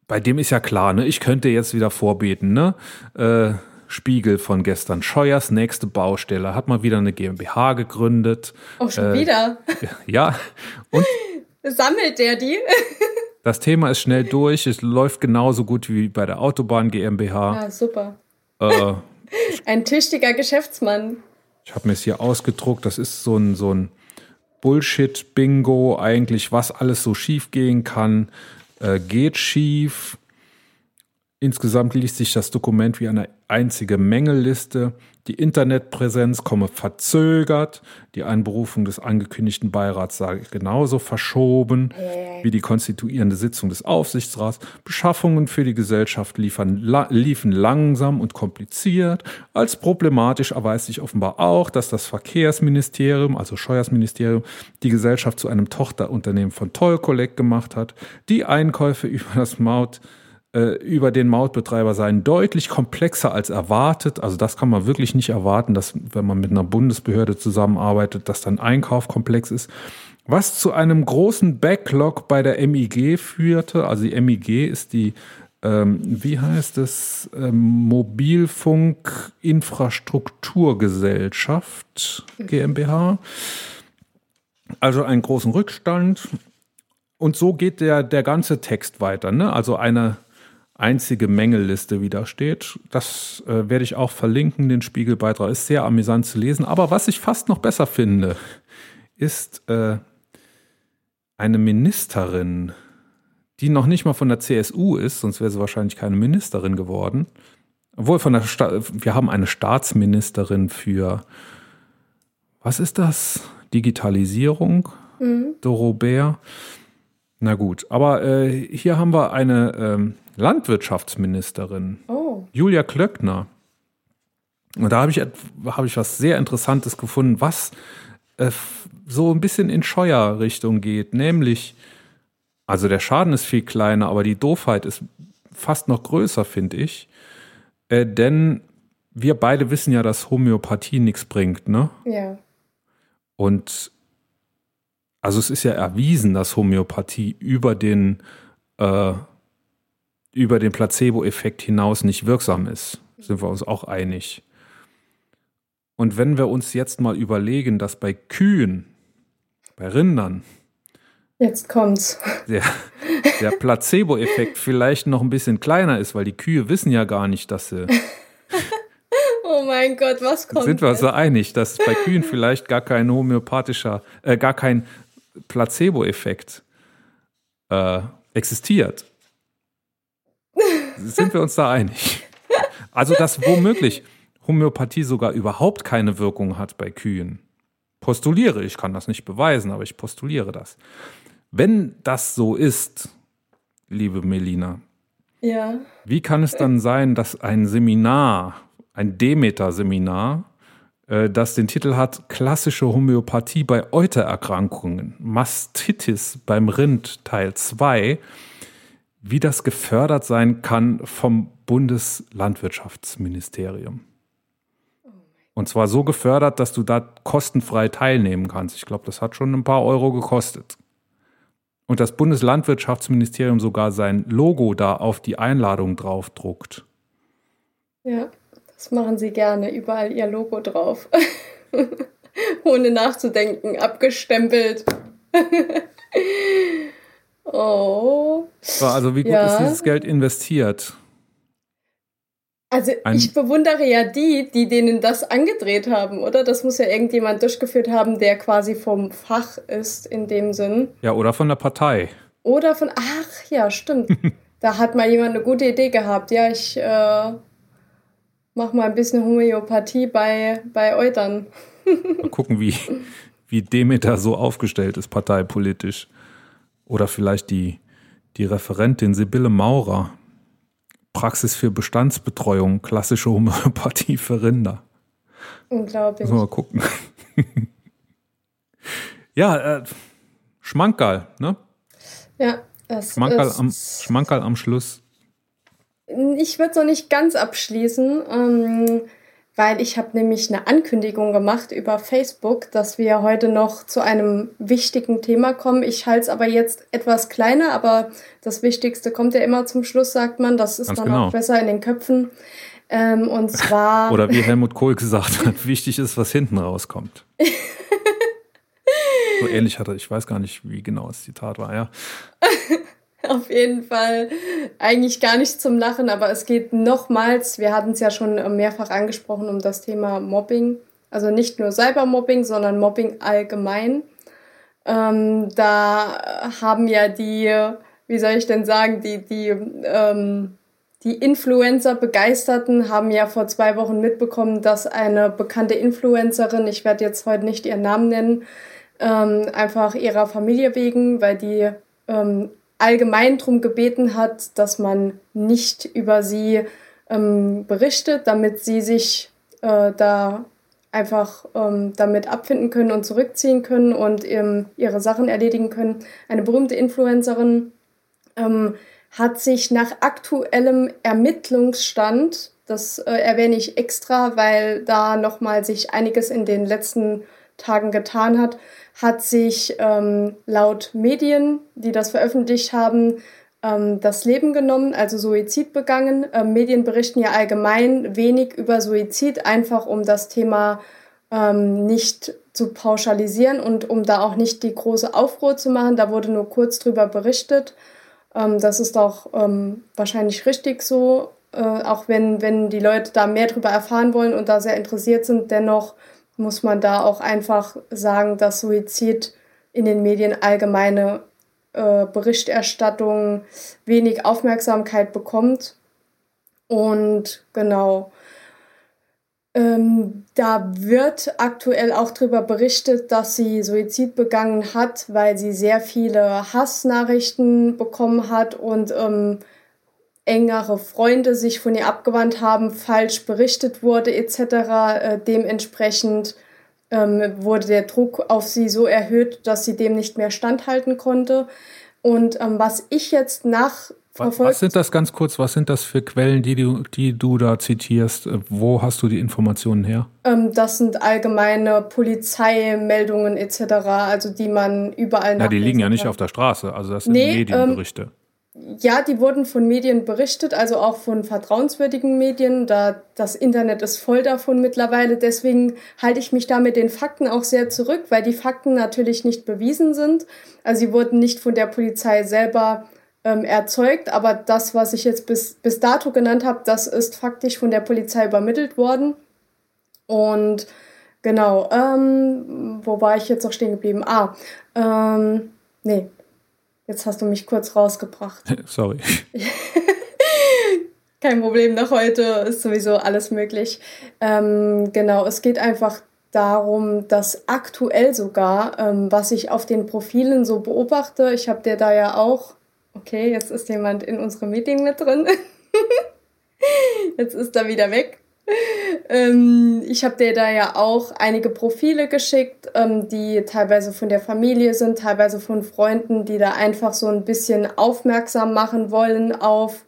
bei dem ist ja klar, ne? Ich könnte jetzt wieder vorbeten, ne? Äh, Spiegel von gestern. Scheuers nächste Baustelle hat mal wieder eine GmbH gegründet. auch schon Äh, wieder. Ja, und Sammelt der die? das Thema ist schnell durch. Es läuft genauso gut wie bei der Autobahn GmbH. Ja, super. Äh, Ein tüchtiger Geschäftsmann. Ich habe mir es hier ausgedruckt. Das ist so ein, so ein Bullshit-Bingo eigentlich, was alles so schief gehen kann, äh, geht schief. Insgesamt liest sich das Dokument wie eine einzige Mängelliste. Die Internetpräsenz komme verzögert. Die Einberufung des angekündigten Beirats sei genauso verschoben wie die konstituierende Sitzung des Aufsichtsrats. Beschaffungen für die Gesellschaft liefern, la, liefen langsam und kompliziert. Als problematisch erweist sich offenbar auch, dass das Verkehrsministerium, also Scheuersministerium, die Gesellschaft zu einem Tochterunternehmen von Toll Collect gemacht hat. Die Einkäufe über das Maut über den Mautbetreiber seien deutlich komplexer als erwartet. Also das kann man wirklich nicht erwarten, dass wenn man mit einer Bundesbehörde zusammenarbeitet, dass dann Einkauf komplex ist. Was zu einem großen Backlog bei der MIG führte. Also die MIG ist die, ähm, wie heißt es, ähm, Mobilfunkinfrastrukturgesellschaft GmbH. Also einen großen Rückstand. Und so geht der, der ganze Text weiter. Ne? Also eine einzige Mängelliste wieder steht. Das äh, werde ich auch verlinken. Den Spiegelbeitrag ist sehr amüsant zu lesen. Aber was ich fast noch besser finde, ist äh, eine Ministerin, die noch nicht mal von der CSU ist, sonst wäre sie wahrscheinlich keine Ministerin geworden. Obwohl von der Sta wir haben eine Staatsministerin für was ist das? Digitalisierung? Dorobert. Na gut, aber äh, hier haben wir eine ähm, Landwirtschaftsministerin, Oh, Julia Klöckner. Und da habe ich, habe ich was sehr Interessantes gefunden, was äh, so ein bisschen in Scheuer-Richtung geht. Nämlich, also der Schaden ist viel kleiner, aber die Doofheit ist fast noch größer, finde ich. Äh, denn wir beide wissen ja, dass Homöopathie nichts bringt, ne? ja. Und also es ist ja erwiesen, dass Homöopathie über den, äh, über den Placebo-Effekt hinaus nicht wirksam ist. Sind wir uns auch einig. Und wenn wir uns jetzt mal überlegen, dass bei Kühen, bei Rindern, Jetzt kommt's. der, der Placebo-Effekt vielleicht noch ein bisschen kleiner ist, weil die Kühe wissen ja gar nicht, dass sie. Oh mein Gott, was kommt? Sind wir uns so einig, dass bei Kühen vielleicht gar kein homöopathischer, äh, gar kein Placebo-Effekt äh, existiert? Sind wir uns da einig? Also, dass womöglich Homöopathie sogar überhaupt keine Wirkung hat bei Kühen. Postuliere, ich kann das nicht beweisen, aber ich postuliere das. Wenn das so ist, liebe Melina, Ja. wie kann es dann sein, dass ein Seminar, ein Demeter-Seminar, äh, das den Titel hat Klassische Homöopathie bei Eutererkrankungen, Mastitis beim Rind Teil 2, wie das gefördert sein kann vom Bundeslandwirtschaftsministerium. Und zwar so gefördert, dass du da kostenfrei teilnehmen kannst. Ich glaube, das hat schon ein paar Euro gekostet. Und das Bundeslandwirtschaftsministerium sogar sein Logo da auf die Einladung draufdruckt. Ja, das machen sie gerne. Überall ihr Logo drauf. Ohne nachzudenken. Abgestempelt. oh. So, also wie gut Ja. ist dieses Geld investiert? Also Ein- ich bewundere ja die, die denen das angedreht haben, oder? Das muss ja irgendjemand durchgeführt haben, der quasi vom Fach ist in dem Sinn. Ja, oder von der Partei. Oder von, ach ja, stimmt. da hat mal jemand eine gute Idee gehabt. Ja, ich äh, mach mal ein bisschen Homöopathie bei, bei Eutern. Mal gucken, wie, wie Demeter so aufgestellt ist, parteipolitisch. Oder vielleicht die, die Referentin Sibylle Maurer. Praxis für Bestandsbetreuung, klassische Homöopathie für Rinder. Unglaublich. Mal gucken. ja, äh, Schmankerl, ne? Ja, das Schmankerl ist, am, Schmankerl am Schluss. Ich würde es noch nicht ganz abschließen, ähm, weil ich habe nämlich eine Ankündigung gemacht über Facebook, dass wir heute noch zu einem wichtigen Thema kommen. Ich halte es aber jetzt etwas kleiner, aber das Wichtigste kommt ja immer zum Schluss, sagt man. Das ist Ganz dann genau. auch besser in den Köpfen. Ähm, und zwar. Oder wie Helmut Kohl gesagt hat, wichtig ist, was hinten rauskommt. so ähnlich hatte, ich weiß gar nicht, wie genau das Zitat war, ja. Auf jeden Fall eigentlich gar nicht zum Lachen, aber es geht nochmals, wir hatten es ja schon mehrfach angesprochen, um das Thema Mobbing. Also nicht nur Cybermobbing, sondern Mobbing allgemein. Ähm, da haben ja die, wie soll ich denn sagen, die, die, ähm, die Influencer-Begeisterten haben ja vor zwei Wochen mitbekommen, dass eine bekannte Influencerin, ich werde jetzt heute nicht ihren Namen nennen, ähm, einfach ihrer Familie wegen, weil die ähm, allgemein darum gebeten hat, dass man nicht über sie ähm, berichtet, damit sie sich äh, da einfach ähm, damit abfinden können und zurückziehen können und ähm, ihre Sachen erledigen können. Eine berühmte Influencerin ähm, hat sich nach aktuellem Ermittlungsstand, das äh, erwähne ich extra, weil da nochmal sich einiges in den letzten Tagen getan hat, hat sich ähm, laut Medien, die das veröffentlicht haben, ähm, das Leben genommen, also Suizid begangen. Ähm, Medien berichten ja allgemein wenig über Suizid, einfach um das Thema ähm, nicht zu pauschalisieren und um da auch nicht die große Aufruhr zu machen. Da wurde nur kurz drüber berichtet. Ähm, das ist auch ähm, wahrscheinlich richtig so, äh, auch wenn, wenn die Leute da mehr drüber erfahren wollen und da sehr interessiert sind. Dennoch muss man da auch einfach sagen, dass Suizid in den Medien allgemeine äh, Berichterstattung wenig Aufmerksamkeit bekommt. Und genau, ähm, da wird aktuell auch darüber berichtet, dass sie Suizid begangen hat, weil sie sehr viele Hassnachrichten bekommen hat und ähm, engere Freunde sich von ihr abgewandt haben, falsch berichtet wurde etc. Äh, dementsprechend ähm, wurde der Druck auf sie so erhöht, dass sie dem nicht mehr standhalten konnte. Und ähm, was ich jetzt nach was, sind das ganz kurz? Was sind das für Quellen, die du, die du da zitierst? Wo hast du die Informationen her? Ähm, das sind allgemeine Polizeimeldungen etc., also die man überall Ja, die liegen ja nicht auf der Straße, also das sind Nee, Medienberichte. Ja, die wurden von Medien berichtet, also auch von vertrauenswürdigen Medien. Da das Internet ist voll davon mittlerweile. Deswegen halte ich mich da mit den Fakten auch sehr zurück, weil die Fakten natürlich nicht bewiesen sind. Also sie wurden nicht von der Polizei selber ähm, erzeugt, aber das, was ich jetzt bis, bis dato genannt habe, das ist faktisch von der Polizei übermittelt worden. Und genau, ähm, wo war ich jetzt noch stehen geblieben? Ah, ähm, nee, Jetzt hast du mich kurz rausgebracht. Sorry. Kein Problem, nach heute ist sowieso alles möglich. Ähm, genau, es geht einfach darum, dass aktuell sogar, ähm, was ich auf den Profilen so beobachte, ich habe dir da ja auch, okay, jetzt ist jemand in unserem Meeting mit drin. jetzt ist er wieder weg. Ähm, ich habe dir da ja auch einige Profile geschickt, ähm, die teilweise von der Familie sind, teilweise von Freunden, die da einfach so ein bisschen aufmerksam machen wollen auf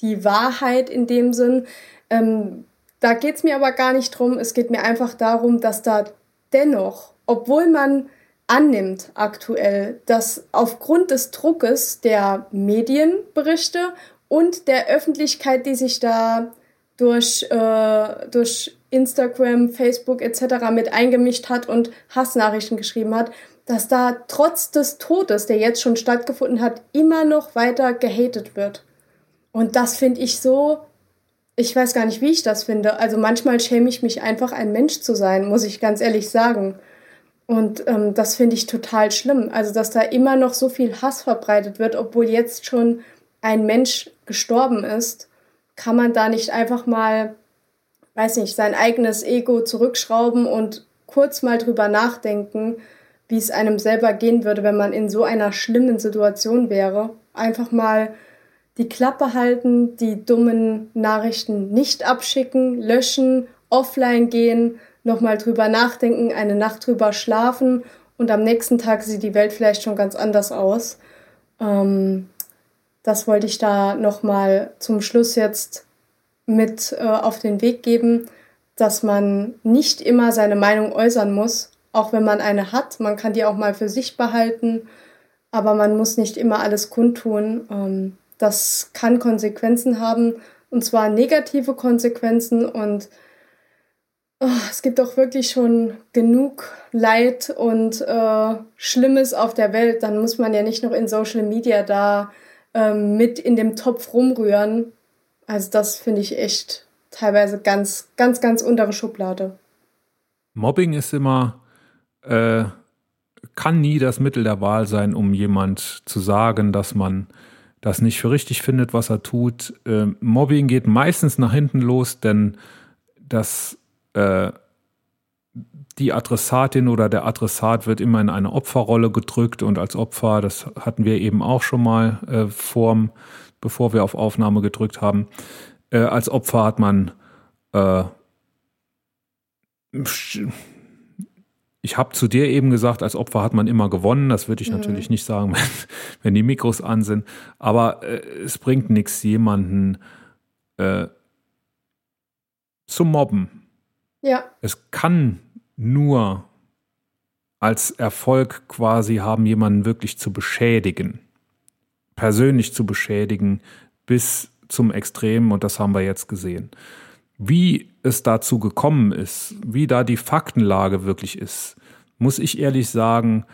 die Wahrheit in dem Sinn. Ähm, da geht es mir aber gar nicht drum. Es geht mir einfach darum, dass da dennoch, obwohl man annimmt aktuell, dass aufgrund des Druckes der Medienberichte und der Öffentlichkeit, die sich da durch, äh, durch Instagram, Facebook etc. mit eingemischt hat und Hassnachrichten geschrieben hat, dass da trotz des Todes, der jetzt schon stattgefunden hat, immer noch weiter gehatet wird. Und das finde ich so, ich weiß gar nicht, wie ich das finde. Also manchmal schäme ich mich einfach, ein Mensch zu sein, muss ich ganz ehrlich sagen. Und ähm, das finde ich total schlimm. Also, dass da immer noch so viel Hass verbreitet wird, obwohl jetzt schon ein Mensch gestorben ist, kann man da nicht einfach mal, weiß nicht, sein eigenes Ego zurückschrauben und kurz mal drüber nachdenken, wie es einem selber gehen würde, wenn man in so einer schlimmen Situation wäre. Einfach mal die Klappe halten, die dummen Nachrichten nicht abschicken, löschen, offline gehen, nochmal drüber nachdenken, eine Nacht drüber schlafen und am nächsten Tag sieht die Welt vielleicht schon ganz anders aus. Ähm, das wollte ich da nochmal zum Schluss jetzt mit äh, auf den Weg geben, dass man nicht immer seine Meinung äußern muss, auch wenn man eine hat. Man kann die auch mal für sich behalten, aber man muss nicht immer alles kundtun. Ähm, das kann Konsequenzen haben, und zwar negative Konsequenzen. Und oh, es gibt auch wirklich schon genug Leid und äh, Schlimmes auf der Welt. Dann muss man ja nicht noch in Social Media da ähm, mit in dem Topf rumrühren. Also das finde ich echt teilweise ganz, ganz, ganz untere Schublade. Mobbing ist immer äh, kann nie das Mittel der Wahl sein, um jemand zu sagen, dass man das nicht für richtig findet, was er tut. Äh, Mobbing geht meistens nach hinten los, denn das, äh, die Adressatin oder der Adressat wird immer in eine Opferrolle gedrückt und als Opfer, das hatten wir eben auch schon mal äh, vorm, bevor wir auf Aufnahme gedrückt haben, äh, als Opfer hat man äh, ich habe zu dir eben gesagt, als Opfer hat man immer gewonnen. Das würde ich mhm. natürlich nicht sagen, wenn, wenn, die Mikros an sind. Aber äh, es bringt nichts, jemanden äh, zu mobben. Ja. Es kann nur als Erfolg quasi haben, jemanden wirklich zu beschädigen, persönlich zu beschädigen, bis zum Extrem. Und das haben wir jetzt gesehen. Wie es dazu gekommen ist, wie da die Faktenlage wirklich ist, muss ich ehrlich sagen,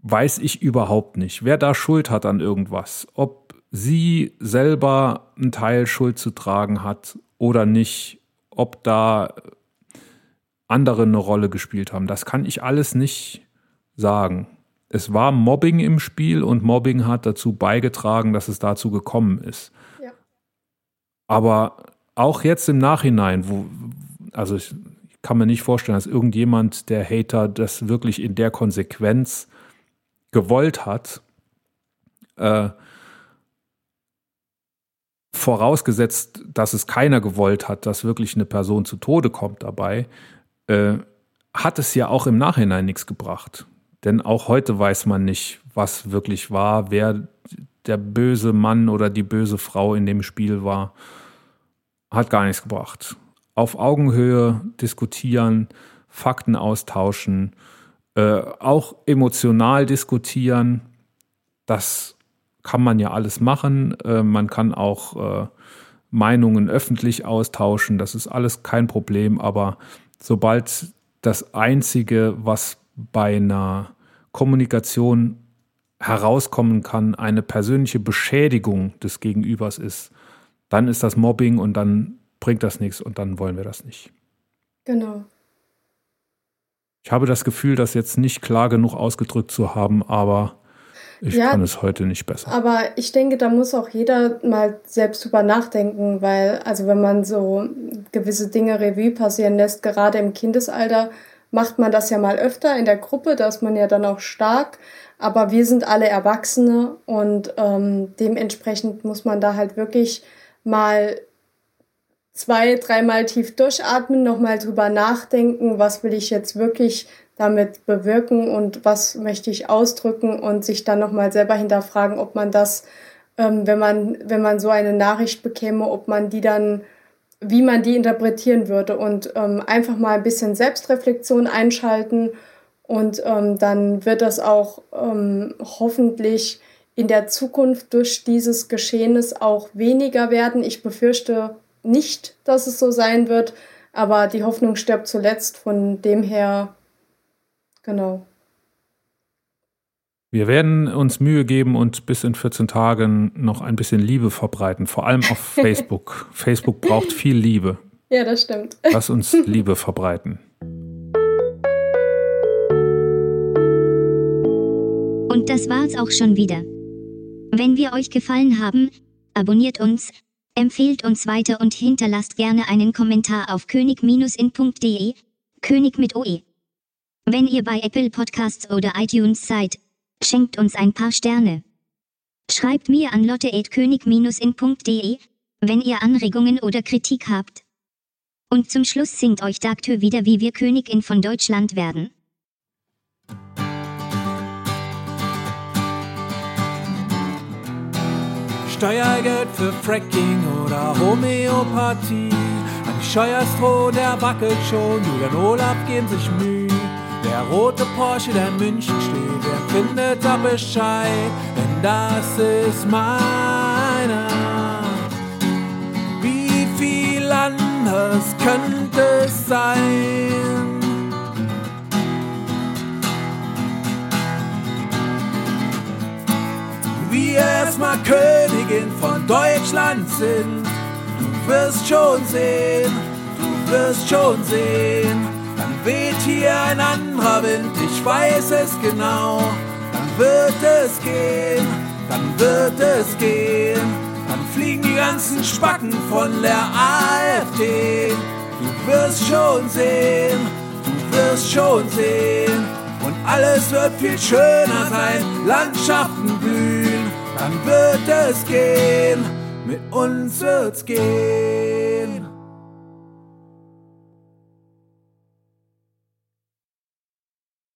weiß ich überhaupt nicht. Wer da Schuld hat an irgendwas, ob sie selber einen Teil Schuld zu tragen hat oder nicht, ob da andere eine Rolle gespielt haben, das kann ich alles nicht sagen. Es war Mobbing im Spiel und Mobbing hat dazu beigetragen, dass es dazu gekommen ist. Ja. Aber auch jetzt im Nachhinein, wo, also ich kann mir nicht vorstellen, dass irgendjemand, der Hater, das wirklich in der Konsequenz gewollt hat, äh, vorausgesetzt, dass es keiner gewollt hat, dass wirklich eine Person zu Tode kommt dabei, äh, hat es ja auch im Nachhinein nichts gebracht. Denn auch heute weiß man nicht, was wirklich war, wer der böse Mann oder die böse Frau in dem Spiel war hat gar nichts gebracht. Auf Augenhöhe diskutieren, Fakten austauschen, äh, auch emotional diskutieren, das kann man ja alles machen. Äh, man kann auch äh, Meinungen öffentlich austauschen, das ist alles kein Problem, aber sobald das Einzige, was bei einer Kommunikation herauskommen kann, eine persönliche Beschädigung des Gegenübers ist, dann ist das Mobbing und dann bringt das nichts und dann wollen wir das nicht. Genau. Ich habe das Gefühl, das jetzt nicht klar genug ausgedrückt zu haben, aber ich ja, kann es heute nicht besser. Aber ich denke, da muss auch jeder mal selbst drüber nachdenken, weil, also wenn man so gewisse Dinge Revue passieren lässt, gerade im Kindesalter, macht man das ja mal öfter in der Gruppe, da ist man ja dann auch stark. Aber wir sind alle Erwachsene und ähm, dementsprechend muss man da halt wirklich mal zwei, dreimal tief durchatmen, nochmal drüber nachdenken, was will ich jetzt wirklich damit bewirken und was möchte ich ausdrücken und sich dann nochmal selber hinterfragen, ob man das, ähm, wenn man, wenn man so eine Nachricht bekäme, ob man die dann, wie man die interpretieren würde und ähm, einfach mal ein bisschen Selbstreflexion einschalten und ähm, dann wird das auch ähm, hoffentlich in der Zukunft durch dieses Geschehnis auch weniger werden. Ich befürchte nicht, dass es so sein wird, aber die Hoffnung stirbt zuletzt. Von dem her, genau. Wir werden uns Mühe geben und bis in 14 Tagen noch ein bisschen Liebe verbreiten, vor allem auf Facebook. Facebook braucht viel Liebe. Ja, das stimmt. Lass uns Liebe verbreiten. Und das war's auch schon wieder. Wenn wir euch gefallen haben, abonniert uns, empfehlt uns weiter und hinterlasst gerne einen Kommentar auf könig-in.de, König mit OE. Wenn ihr bei Apple Podcasts oder iTunes seid, schenkt uns ein paar Sterne. Schreibt mir an lotte.könig-in.de, wenn ihr Anregungen oder Kritik habt. Und zum Schluss singt euch Dagtür wieder, wie wir Königin von Deutschland werden. Steuergeld für Fracking oder Homöopathie. An die Scheuerstroh, der wackelt schon, Julian Olaf geben sich Mühe. Der rote Porsche, der in München steht, der findet da Bescheid, denn das ist meiner. Wie viel anders könnte es sein? wir erstmal Königin von Deutschland sind. Du wirst schon sehen, du wirst schon sehen. Weht hier ein anderer Wind, ich weiß es genau. Dann wird es gehen, dann wird es gehen. Dann fliegen die ganzen Spacken von der AfD. Du wirst schon sehen, du wirst schon sehen. Und alles wird viel schöner sein, Landschaften blühen dann wird es gehen, mit uns wird's gehen.